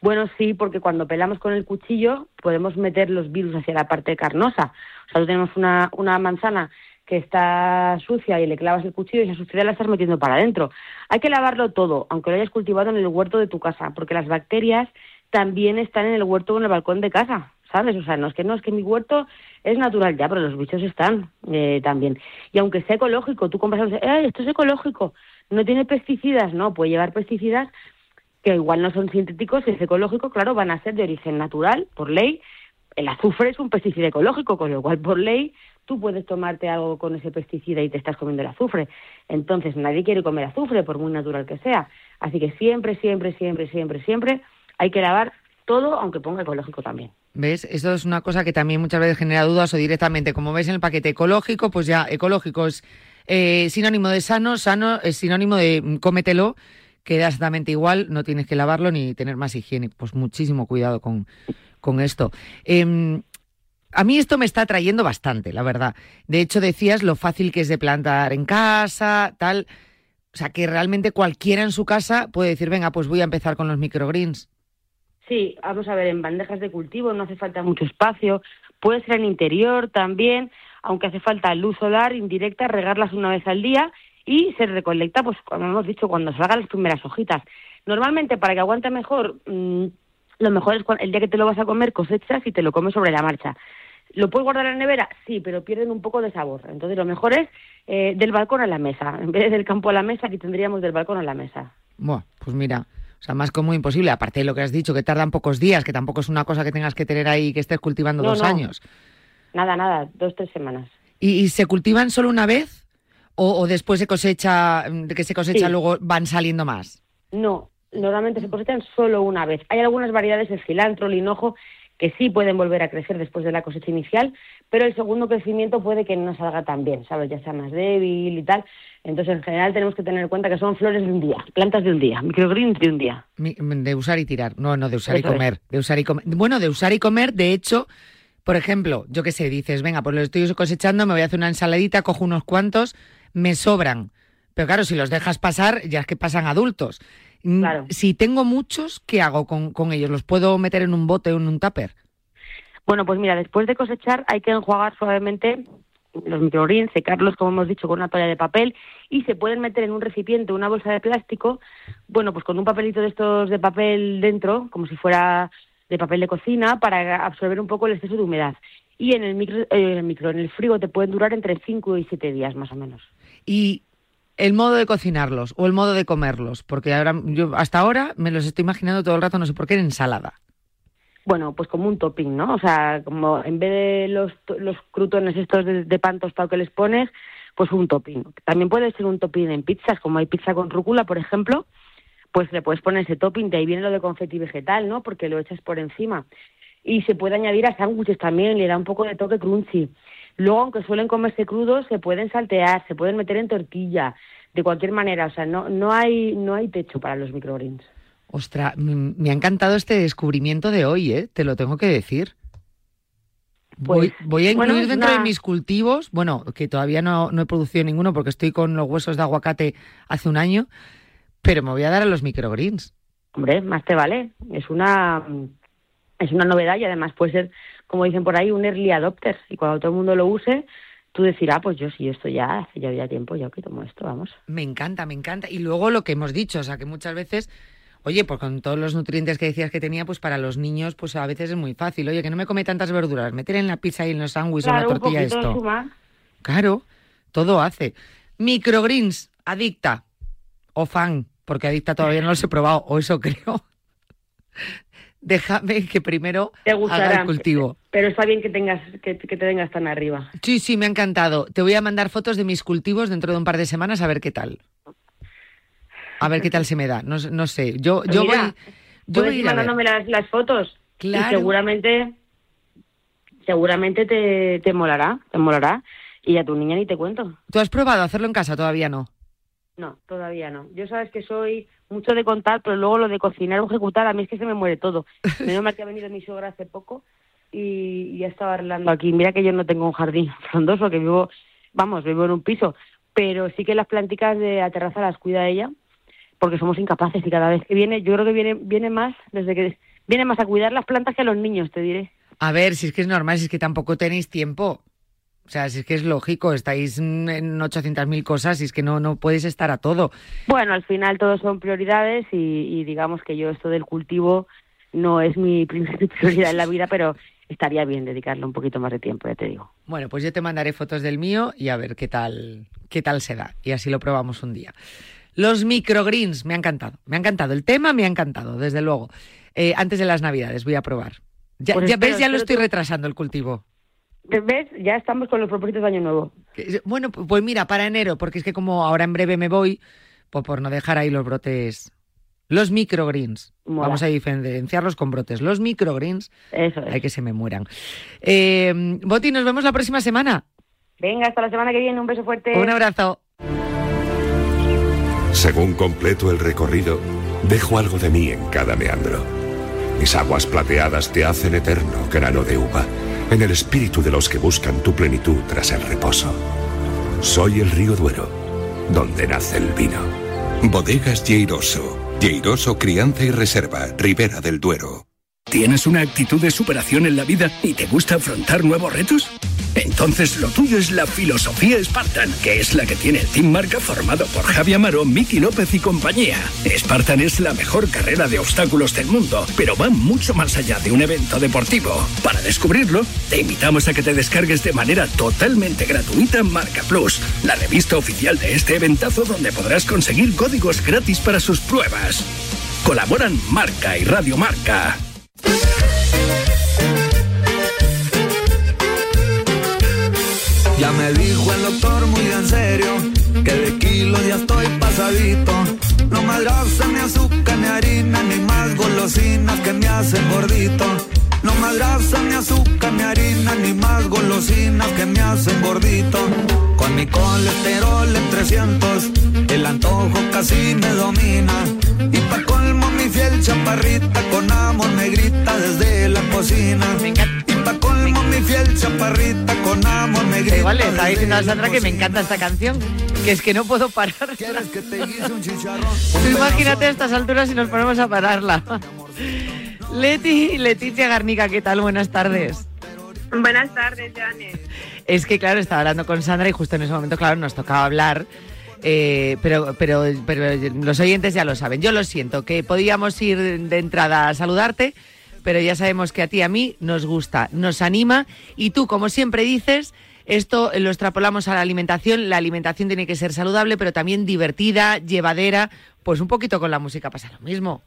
Bueno, sí, porque cuando pelamos con el cuchillo podemos meter los virus hacia la parte carnosa. O sea, tenemos una, una manzana que está sucia y le clavas el cuchillo y esa suciedad la estás metiendo para adentro. Hay que lavarlo todo, aunque lo hayas cultivado en el huerto de tu casa, porque las bacterias también están en el huerto o en el balcón de casa, ¿sabes? O sea, no es que no, es que mi huerto es natural ya, pero los bichos están eh, también. Y aunque sea ecológico, tú compras "Eh, esto es ecológico, no tiene pesticidas, no, puede llevar pesticidas que igual no son sintéticos, si es ecológico, claro, van a ser de origen natural, por ley. El azufre es un pesticida ecológico, con lo cual, por ley, tú puedes tomarte algo con ese pesticida y te estás comiendo el azufre. Entonces, nadie quiere comer azufre, por muy natural que sea. Así que siempre, siempre, siempre, siempre, siempre hay que lavar todo, aunque ponga ecológico también. ¿Ves? Eso es una cosa que también muchas veces genera dudas o directamente, como ves en el paquete ecológico, pues ya ecológico es eh, sinónimo de sano, sano es sinónimo de mm, cómetelo, queda exactamente igual, no tienes que lavarlo ni tener más higiene. Pues muchísimo cuidado con, con esto. Em, a mí esto me está atrayendo bastante, la verdad. De hecho, decías lo fácil que es de plantar en casa, tal. O sea, que realmente cualquiera en su casa puede decir, venga, pues voy a empezar con los microgreens. Sí, vamos a ver, en bandejas de cultivo no hace falta mucho espacio, puede ser en interior también, aunque hace falta luz solar indirecta, regarlas una vez al día y se recolecta, pues como hemos dicho, cuando salgan las primeras hojitas. Normalmente, para que aguante mejor, mmm, lo mejor es cuando, el día que te lo vas a comer, cosechas y te lo comes sobre la marcha. ¿Lo puedes guardar en la nevera? Sí, pero pierden un poco de sabor. Entonces, lo mejor es eh, del balcón a la mesa. En vez de del campo a la mesa, aquí tendríamos del balcón a la mesa. Bueno, pues mira, o sea, más como imposible. Aparte de lo que has dicho, que tardan pocos días, que tampoco es una cosa que tengas que tener ahí que estés cultivando No, dos no. años. Nada, nada, dos, tres semanas. ¿Y, y se cultivan solo una vez? ¿O, o después se cosecha, de que se cosecha Sí. luego van saliendo más? No, normalmente se cosechan solo una vez. Hay algunas variedades de cilantro, linojo, que sí pueden volver a crecer después de la cosecha inicial, pero el segundo crecimiento puede que no salga tan bien, ¿sabes? Ya sea más débil y tal. Entonces, en general, tenemos que tener en cuenta que son flores de un día, plantas de un día, microgreens de un día. De usar y tirar. No, no, de usar y es. comer. De usar y comer. Bueno, de usar y comer, de hecho, por ejemplo, yo qué sé, dices, venga, pues lo estoy cosechando, me voy a hacer una ensaladita, cojo unos cuantos, me sobran. Pero claro, si los dejas pasar, ya es que pasan adultos. Mm, Claro. Si tengo muchos, ¿qué hago con, con ellos? ¿Los puedo meter en un bote o en un tupper? Bueno, pues mira, después de cosechar hay que enjuagar suavemente los microgreens, secarlos, como hemos dicho, con una toalla de papel y se pueden meter en un recipiente, una bolsa de plástico, bueno, pues con un papelito de estos de papel dentro, como si fuera de papel de cocina, para absorber un poco el exceso de humedad. Y en el micro, eh, en el micro, en el frigo te pueden durar entre 5 y 7 días más o menos. Y el modo de cocinarlos o el modo de comerlos, porque ahora yo hasta ahora me los estoy imaginando todo el rato, no sé por qué, en ensalada. Bueno, pues como un topping, ¿no? O sea, como en vez de los, los crutones estos de, de pan tostado que les pones, pues un topping. También puede ser un topping en pizzas, como hay pizza con rúcula, por ejemplo, pues le puedes poner ese topping, de ahí viene lo de confeti vegetal, ¿no? Porque lo echas por encima. Y se puede añadir a sándwiches también, le da un poco de toque crunchy. Luego, aunque suelen comerse crudos, se pueden saltear, se pueden meter en tortilla, de cualquier manera. O sea, no, no, hay, no hay techo para los microgreens. Ostra, me ha encantado este descubrimiento de hoy, ¿eh? Te lo tengo que decir. voy, Pues, voy a incluir bueno, dentro de mis cultivos, bueno, que todavía no, no he producido ninguno porque estoy con los huesos de aguacate hace un año, pero me voy a dar a los microgreens. hombre, más te vale. Es una, es una novedad y además puede ser, como dicen por ahí, un early adopter. Y cuando todo el mundo lo use, tú decirás, ah, pues yo sí, esto ya hace ya había tiempo, yo que tomo esto, vamos. Me encanta, me encanta. Y luego lo que hemos dicho, o sea, que muchas veces Oye, pues con todos los nutrientes que decías que tenía, pues para los niños, pues a veces es muy fácil. Oye, que no me come tantas verduras, meter en la pizza y en los sándwiches o en la tortilla esto. Claro, todo hace. Microgreens, adicta o fan, porque adicta todavía no los he probado, o eso (laughs) creo. Déjame que primero te haga el cultivo. Pero está bien que tengas que, que te vengas tan arriba. Sí, sí, me ha encantado. Te voy a mandar fotos de mis cultivos dentro de un par de semanas a ver qué tal. A ver qué tal se me da. No, no sé. Yo, yo voy. Yo voy mandándome las, las, fotos. Claro. Y seguramente, seguramente te, te molará, te molará. Y a tu niña ni te cuento. ¿Tú has probado hacerlo en casa? Todavía no. No, todavía no. Yo sabes que soy mucho de contar, pero luego lo de cocinar o ejecutar, a mí es que se me muere todo. Menos mal que ha venido mi suegra hace poco y ya estaba arreglando aquí. Mira que yo no tengo un jardín (laughs) frondoso, que vivo, vamos, vivo en un piso, pero sí que las planticas de la terraza las cuida ella porque somos incapaces y cada vez que viene, yo creo que viene, viene más, desde que viene más a cuidar las plantas que a los niños, te diré. A ver, si es que es normal, si es que tampoco tenéis tiempo. O sea, si es que es lógico, estáis en 800.000 cosas y es que no, no podéis estar a todo. Bueno, al final todos son prioridades y, digamos que yo esto del cultivo no es mi (laughs) prioridad en la vida, pero estaría bien dedicarle un poquito más de tiempo, ya te digo. Bueno, pues yo te mandaré fotos del mío y a ver qué tal, qué tal se da. Y así lo probamos un día. Los microgreens, me ha encantado. Me ha encantado. El tema me ha encantado, desde luego. Eh, antes de las Navidades voy a probar. Ya, pues ya ves, ya lo estoy retrasando el cultivo. ¿Ves? Ya estamos con los propósitos de Año Nuevo. Bueno, pues mira, para enero, porque es que como ahora en breve me voy, pues por no dejar ahí los brotes. Los microgreens. Vamos a diferenciarlos con brotes. Los microgreens. Eso es. Hay que se me mueran. Eh, Boti, nos vemos la próxima semana. Venga, hasta la semana que viene. Un beso fuerte. Un abrazo. Según completo el recorrido, dejo algo de mí en cada meandro. Mis aguas plateadas te hacen eterno grano de uva, en el espíritu de los que buscan tu plenitud tras el reposo. Soy el río Duero, donde nace el vino. Bodegas Lleiroso. Lleiroso Crianza y Reserva, Ribera del Duero. ¿Tienes una actitud de superación en la vida y te gusta afrontar nuevos retos? Entonces lo tuyo es la filosofía Spartan, que es la que tiene el Team Marca formado por Javi Amaro, Miki López y compañía. Spartan es la mejor carrera de obstáculos del mundo, pero va mucho más allá de un evento deportivo. Para descubrirlo, te invitamos a que te descargues de manera totalmente gratuita Marca Plus, la revista oficial de este eventazo donde podrás conseguir códigos gratis para sus pruebas. Colaboran Marca y Radio Marca. Me dijo el doctor muy en serio que de kilos ya estoy pasadito. No más grasa, ni azúcar, ni harina, ni más golosinas que me hacen gordito. No más grasa, ni azúcar, ni harina, ni más golosinas que me hacen gordito. Con mi colesterol en 300, el antojo casi me domina. Y pa' colmo mi fiel chaparrita, con amor me grita desde la cocina colmo mi fiel chaparrita con amor me grita. Igual le estaba diciendo a Sandra que me encanta esta canción, que es que no puedo parar. (laughs) imagínate a estas alturas si nos ponemos a pararla. (laughs) Leti, Leticia Garnica, ¿qué tal? Buenas tardes. Buenas tardes, Janet. Es que, claro, estaba hablando con Sandra y justo en ese momento, claro, nos tocaba hablar. Eh, pero, pero, pero los oyentes ya lo saben. Yo lo siento, que podíamos ir de entrada a saludarte, pero ya sabemos que a ti y a mí nos gusta, nos anima y tú, como siempre dices, esto lo extrapolamos a la alimentación. La alimentación tiene que ser saludable, pero también divertida, llevadera. Pues un poquito con la música pasa lo mismo.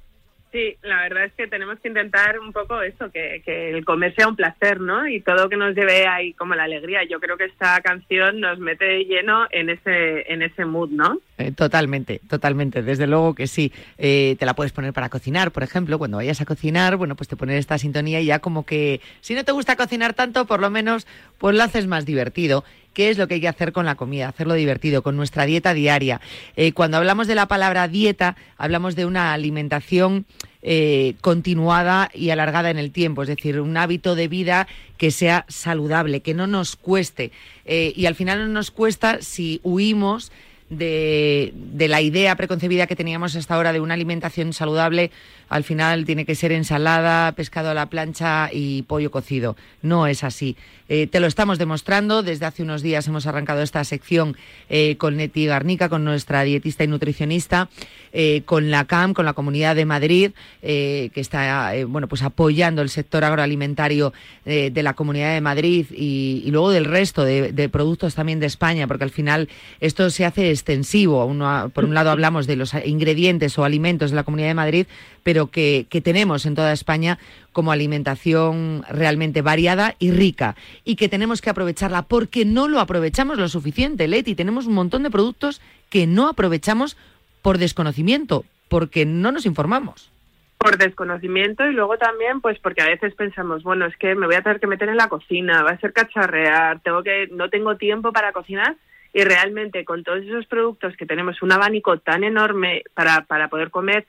Sí, la verdad es que tenemos que intentar un poco eso, que, que, el comer sea un placer, ¿no? Y todo que nos lleve ahí como la alegría. Yo creo que esta canción nos mete lleno en ese, en ese mood, ¿no? Eh, totalmente, totalmente, desde luego que sí. Eh, te la puedes poner para cocinar, por ejemplo, cuando vayas a cocinar, bueno, pues te pones esta sintonía y ya como que si no te gusta cocinar tanto, por lo menos pues lo haces más divertido. ¿Qué es lo que hay que hacer con la comida? Hacerlo divertido, con nuestra dieta diaria. Eh, cuando hablamos de la palabra dieta, hablamos de una alimentación eh, continuada y alargada en el tiempo, es decir, un hábito de vida que sea saludable, que no nos cueste. Eh, y al final no nos cuesta si huimos de, de, la idea preconcebida que teníamos hasta ahora de una alimentación saludable, al final tiene que ser ensalada, pescado a la plancha y pollo cocido. No es así. Eh, te lo estamos demostrando. Desde hace unos días hemos arrancado esta sección eh, con Neti Garnica, con nuestra dietista y nutricionista, eh, con la CAM, con la Comunidad de Madrid, que está bueno pues apoyando el sector agroalimentario de la Comunidad de Madrid y, luego del resto de, productos también de España, porque al final esto se hace extensivo. por un lado hablamos de los ingredientes o alimentos de la Comunidad de Madrid, pero que, tenemos en toda España como alimentación realmente variada y rica y que tenemos que aprovecharla porque no lo aprovechamos lo suficiente, Leti. Tenemos un montón de productos que no aprovechamos por desconocimiento, porque no nos informamos por desconocimiento y luego también pues porque a veces pensamos bueno es que me voy a tener que meter en la cocina va a ser cacharrear tengo que no tengo tiempo para cocinar y realmente con todos esos productos que tenemos un abanico tan enorme para, para poder comer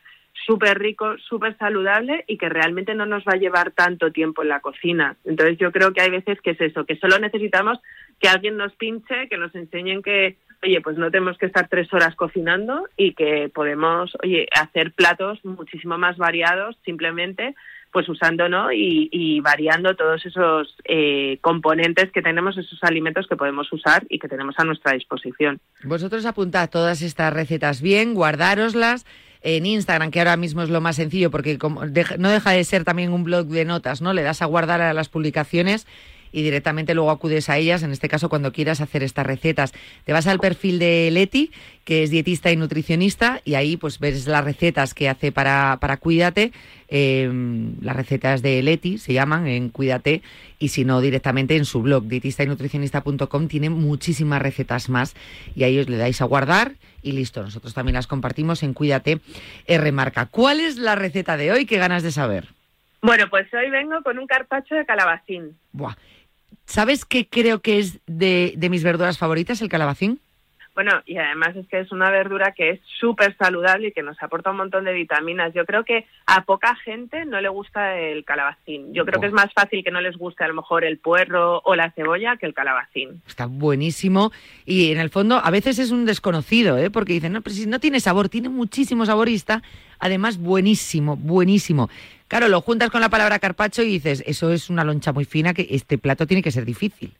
súper rico, súper saludable y que realmente no nos va a llevar tanto tiempo en la cocina. Entonces yo creo que hay veces que es eso, que solo necesitamos que alguien nos pinche, que nos enseñen que, oye, pues no tenemos que estar tres horas cocinando y que podemos, oye, hacer platos muchísimo más variados simplemente pues usando ¿no? y, variando todos esos eh, componentes que tenemos, esos alimentos que podemos usar y que tenemos a nuestra disposición. Vosotros apuntad todas estas recetas bien, guardároslas en Instagram, que ahora mismo es lo más sencillo porque como no deja de ser también un blog de notas, ¿no? Le das a guardar a las publicaciones y directamente luego acudes a ellas, en este caso cuando quieras hacer estas recetas. Te vas al perfil de Leti, que es dietista y nutricionista, y ahí pues ves las recetas que hace para, para Cuídate, em, las recetas de Leti se llaman en Cuídate, y si no directamente en su blog, dietista y nutricionista.com, tiene muchísimas recetas más, y ahí os le dais a guardar y listo. Nosotros también las compartimos en Cuídate R Marca. ¿Cuál es la receta de hoy? ¿Qué ganas de saber? Bueno, pues hoy vengo con un carpacho de calabacín. Buah. ¿Sabes qué creo que es de, de mis verduras favoritas, el calabacín? Bueno, y además es que es una verdura que es súper saludable y que nos aporta un montón de vitaminas. Yo creo que a poca gente no le gusta el calabacín. Yo creo que es más fácil que no les guste a lo mejor el puerro o la cebolla que el calabacín. Está buenísimo y en el fondo a veces es un desconocido, ¿eh? porque dicen, no, pero si no tiene sabor, tiene muchísimo saborista, además buenísimo, buenísimo. Claro, lo juntas con la palabra carpacho y dices, eso es una loncha muy fina, que este plato tiene que ser difícil.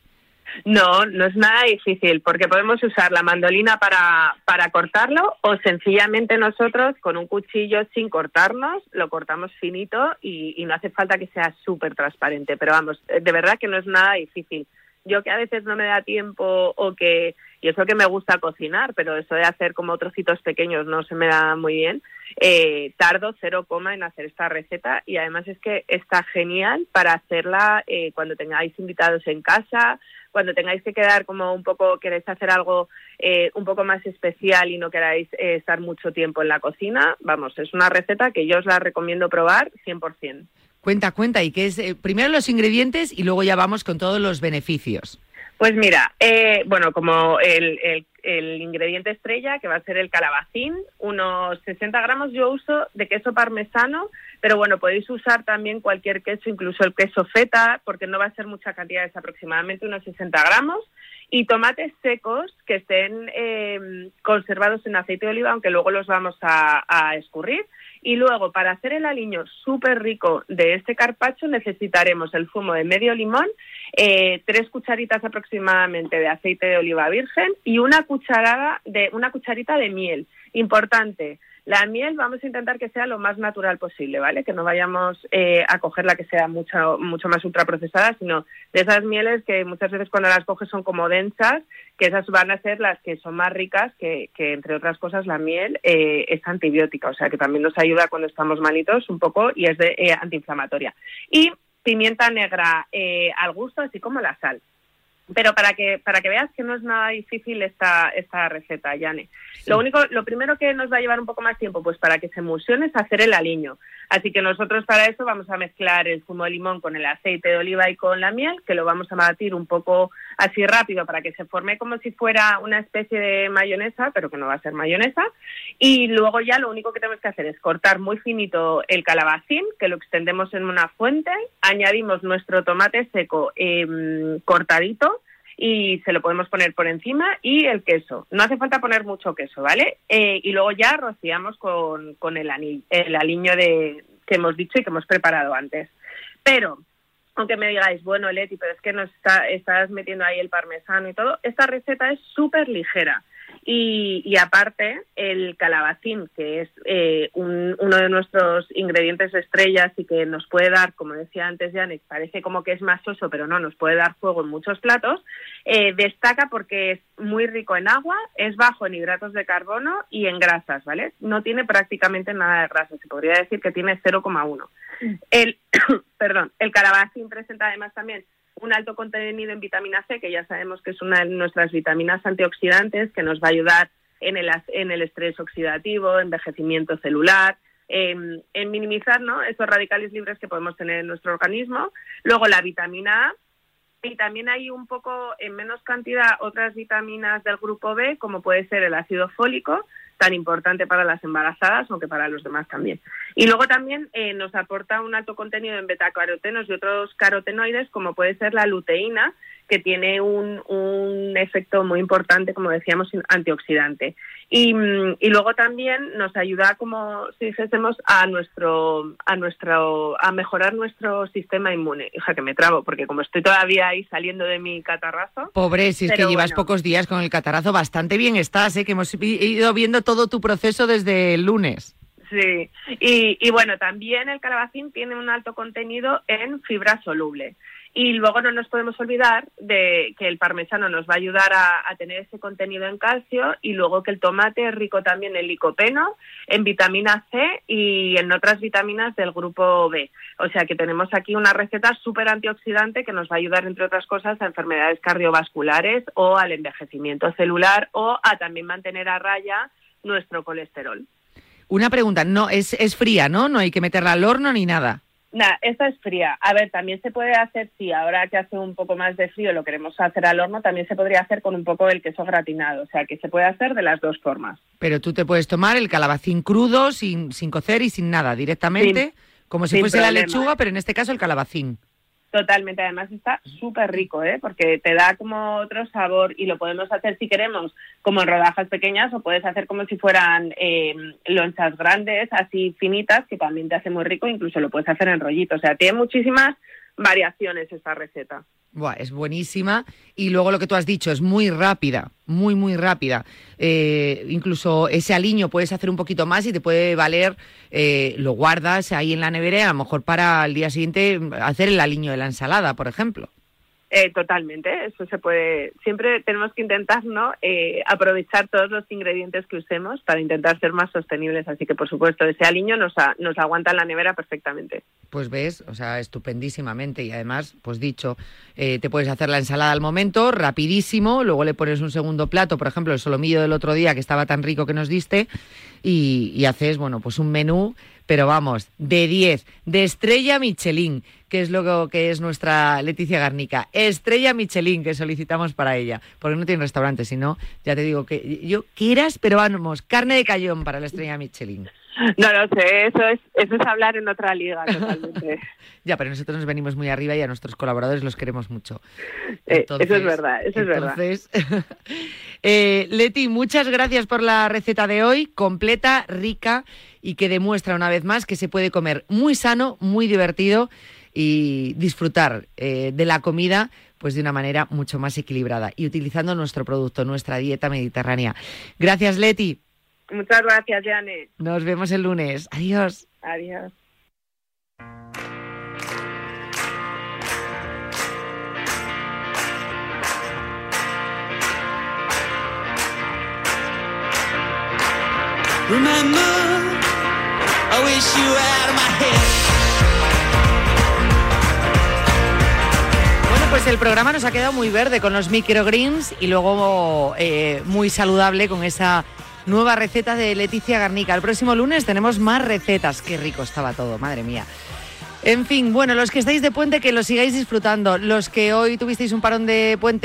No, no es nada difícil, porque podemos usar la mandolina para, para cortarlo o sencillamente nosotros con un cuchillo sin cortarnos lo cortamos finito y, y no hace falta que sea súper transparente. Pero vamos, de verdad que no es nada difícil. Yo que a veces no me da tiempo o que y eso que me gusta cocinar, pero eso de hacer como trocitos pequeños no se me da muy bien. Eh, tardo cero coma en hacer esta receta y además es que está genial para hacerla eh, cuando tengáis invitados en casa, cuando tengáis que quedar como un poco, queréis hacer algo eh, un poco más especial y no queráis estar mucho tiempo en la cocina. Vamos, es una receta que yo os la recomiendo probar 100%. Cuenta, cuenta, y que es primero los ingredientes y luego ya vamos con todos los beneficios. Pues mira, eh, bueno, como el, el, ingrediente estrella, que va a ser el calabacín, unos 60 gramos yo uso de queso parmesano, pero bueno, podéis usar también cualquier queso, incluso el queso feta, porque no va a ser mucha cantidad, es aproximadamente unos 60 gramos, y tomates secos que estén eh, conservados en aceite de oliva, aunque luego los vamos a escurrir. Y luego, para hacer el aliño súper rico de este carpacho, necesitaremos el zumo de medio limón, eh, tres cucharitas aproximadamente de aceite de oliva virgen y una cucharada de una cucharita de miel. Importante, la miel vamos a intentar que sea lo más natural posible, ¿vale? Que no vayamos eh, a coger la que sea mucho, mucho más ultraprocesada, sino de esas mieles que muchas veces cuando las coges son como densas, que esas van a ser las que son más ricas, que, que entre otras cosas la miel eh, es antibiótica, o sea que también nos ayuda cuando estamos malitos un poco y es de eh, antiinflamatoria. Y pimienta negra al gusto, así como la sal pero para que para que veas que no es nada difícil esta esta receta, Yane. Lo único, lo primero que nos va a llevar un poco más tiempo, pues para que se emulsione es hacer el aliño. Así que nosotros para eso vamos a mezclar el zumo de limón con el aceite de oliva y con la miel, que lo vamos a batir un poco así rápido para que se forme como si fuera una especie de mayonesa, pero que no va a ser mayonesa. Y luego ya lo único que tenemos que hacer es cortar muy finito el calabacín, que lo extendemos en una fuente, añadimos nuestro tomate seco em, cortadito y se lo podemos poner por encima y el queso. No hace falta poner mucho queso, ¿vale? Eh, y luego ya rociamos con, con el, el aliño de, que hemos dicho y que hemos preparado antes. Pero aunque me digáis, bueno, Leti, pero es que no está, estás metiendo ahí el parmesano y todo, esta receta es súper ligera. Y, y, aparte, el calabacín, que es eh, un, uno de nuestros ingredientes estrellas y que nos puede dar, como decía antes Janet, parece como que es más soso, pero no, nos puede dar fuego en muchos platos, eh, destaca porque es muy rico en agua, es bajo en hidratos de carbono y en grasas, ¿vale? No tiene prácticamente nada de grasa, se podría decir que tiene 0,1. El, (coughs) perdón, el calabacín presenta además también un alto contenido en vitamina C, que ya sabemos que es una de nuestras vitaminas antioxidantes, que nos va a ayudar en el, en el estrés oxidativo, envejecimiento celular, en, en minimizar ¿no? esos radicales libres que podemos tener en nuestro organismo. Luego la vitamina A, y también hay un poco en menos cantidad otras vitaminas del grupo B, como puede ser el ácido fólico, tan importante para las embarazadas, aunque para los demás también. Y luego también eh, nos aporta un alto contenido en betacarotenos y otros carotenoides, como puede ser la luteína, que tiene un, un efecto muy importante, como decíamos, antioxidante. Y, y, luego también nos ayuda, como si dijésemos, a nuestro, a nuestro, a mejorar nuestro sistema inmune. Hija, que me trabo, porque como estoy todavía ahí saliendo de mi catarrazo. Pobre, si es que llevas bueno. pocos días con el catarrazo, bastante bien estás, ¿eh? que hemos ido viendo todo tu proceso desde el lunes. Sí, y, y bueno, también el calabacín tiene un alto contenido en fibra soluble. Y luego no nos podemos olvidar de que el parmesano nos va a ayudar a, tener ese contenido en calcio y luego que el tomate es rico también en licopeno, en vitamina C y en otras vitaminas del grupo B. O sea que tenemos aquí una receta súper antioxidante que nos va a ayudar, entre otras cosas, a enfermedades cardiovasculares o al envejecimiento celular o a también mantener a raya nuestro colesterol. Una pregunta, no es, es fría, ¿no? No hay que meterla al horno ni nada. Nah, esta es fría. A ver, también se puede hacer, si ahora que hace un poco más de frío lo queremos hacer al horno, también se podría hacer con un poco el queso gratinado. O sea, que se puede hacer de las dos formas. Pero tú te puedes tomar el calabacín crudo, sin, sin cocer y sin nada, directamente, sin, como si fuese problema. la lechuga, pero en este caso el calabacín. Totalmente, además está súper rico, ¿eh? porque te da como otro sabor y lo podemos hacer si queremos como en rodajas pequeñas o puedes hacer como si fueran eh, lonchas grandes, así finitas, que también te hace muy rico, incluso lo puedes hacer en rollito. O sea, tiene muchísimas variaciones esta receta. Buah, es buenísima y luego lo que tú has dicho es muy rápida, muy muy rápida. Eh, incluso ese aliño puedes hacer un poquito más y te puede valer, eh, lo guardas ahí en la nevera, a lo mejor para el día siguiente hacer el aliño de la ensalada, por ejemplo. Eh, totalmente, eso se puede. Siempre tenemos que intentar, ¿no? Eh, aprovechar todos los ingredientes que usemos para intentar ser más sostenibles. Así que, por supuesto, ese aliño nos, nos aguanta en la nevera perfectamente. Pues ves, o sea, estupendísimamente. Y además, pues dicho, eh, te puedes hacer la ensalada al momento, rapidísimo. Luego le pones un segundo plato, por ejemplo, el solomillo del otro día que estaba tan rico que nos diste. Y, y haces, bueno, pues un menú pero vamos, de 10, de estrella Michelin, que es lo que es nuestra Leticia Garnica, estrella Michelin que solicitamos para ella, porque no tiene restaurante, sino, ya te digo que yo quieras, pero vamos, carne de cayón para la estrella Michelin. No lo sé, eso es, eso es hablar en otra liga totalmente. (laughs) ya, pero nosotros nos venimos muy arriba y a nuestros colaboradores los queremos mucho. Entonces, eh, eso es verdad, eso entonces, es verdad. (laughs) eh, Leti, muchas gracias por la receta de hoy, completa, rica y que demuestra una vez más que se puede comer muy sano, muy divertido y disfrutar eh, de la comida pues de una manera mucho más equilibrada y utilizando nuestro producto, nuestra dieta mediterránea. Gracias, Leti. Muchas gracias, Janet. Nos vemos el lunes. Adiós. Adiós. Remember, I wish you out of my head. Pues el programa nos ha quedado muy verde con los microgreens y luego eh, muy saludable con esa nueva receta de Leticia Garnica. El próximo lunes tenemos más recetas. Qué rico estaba todo, madre mía. En fin, bueno, los que estáis de puente, que lo sigáis disfrutando. Los que hoy tuvisteis un parón de puente,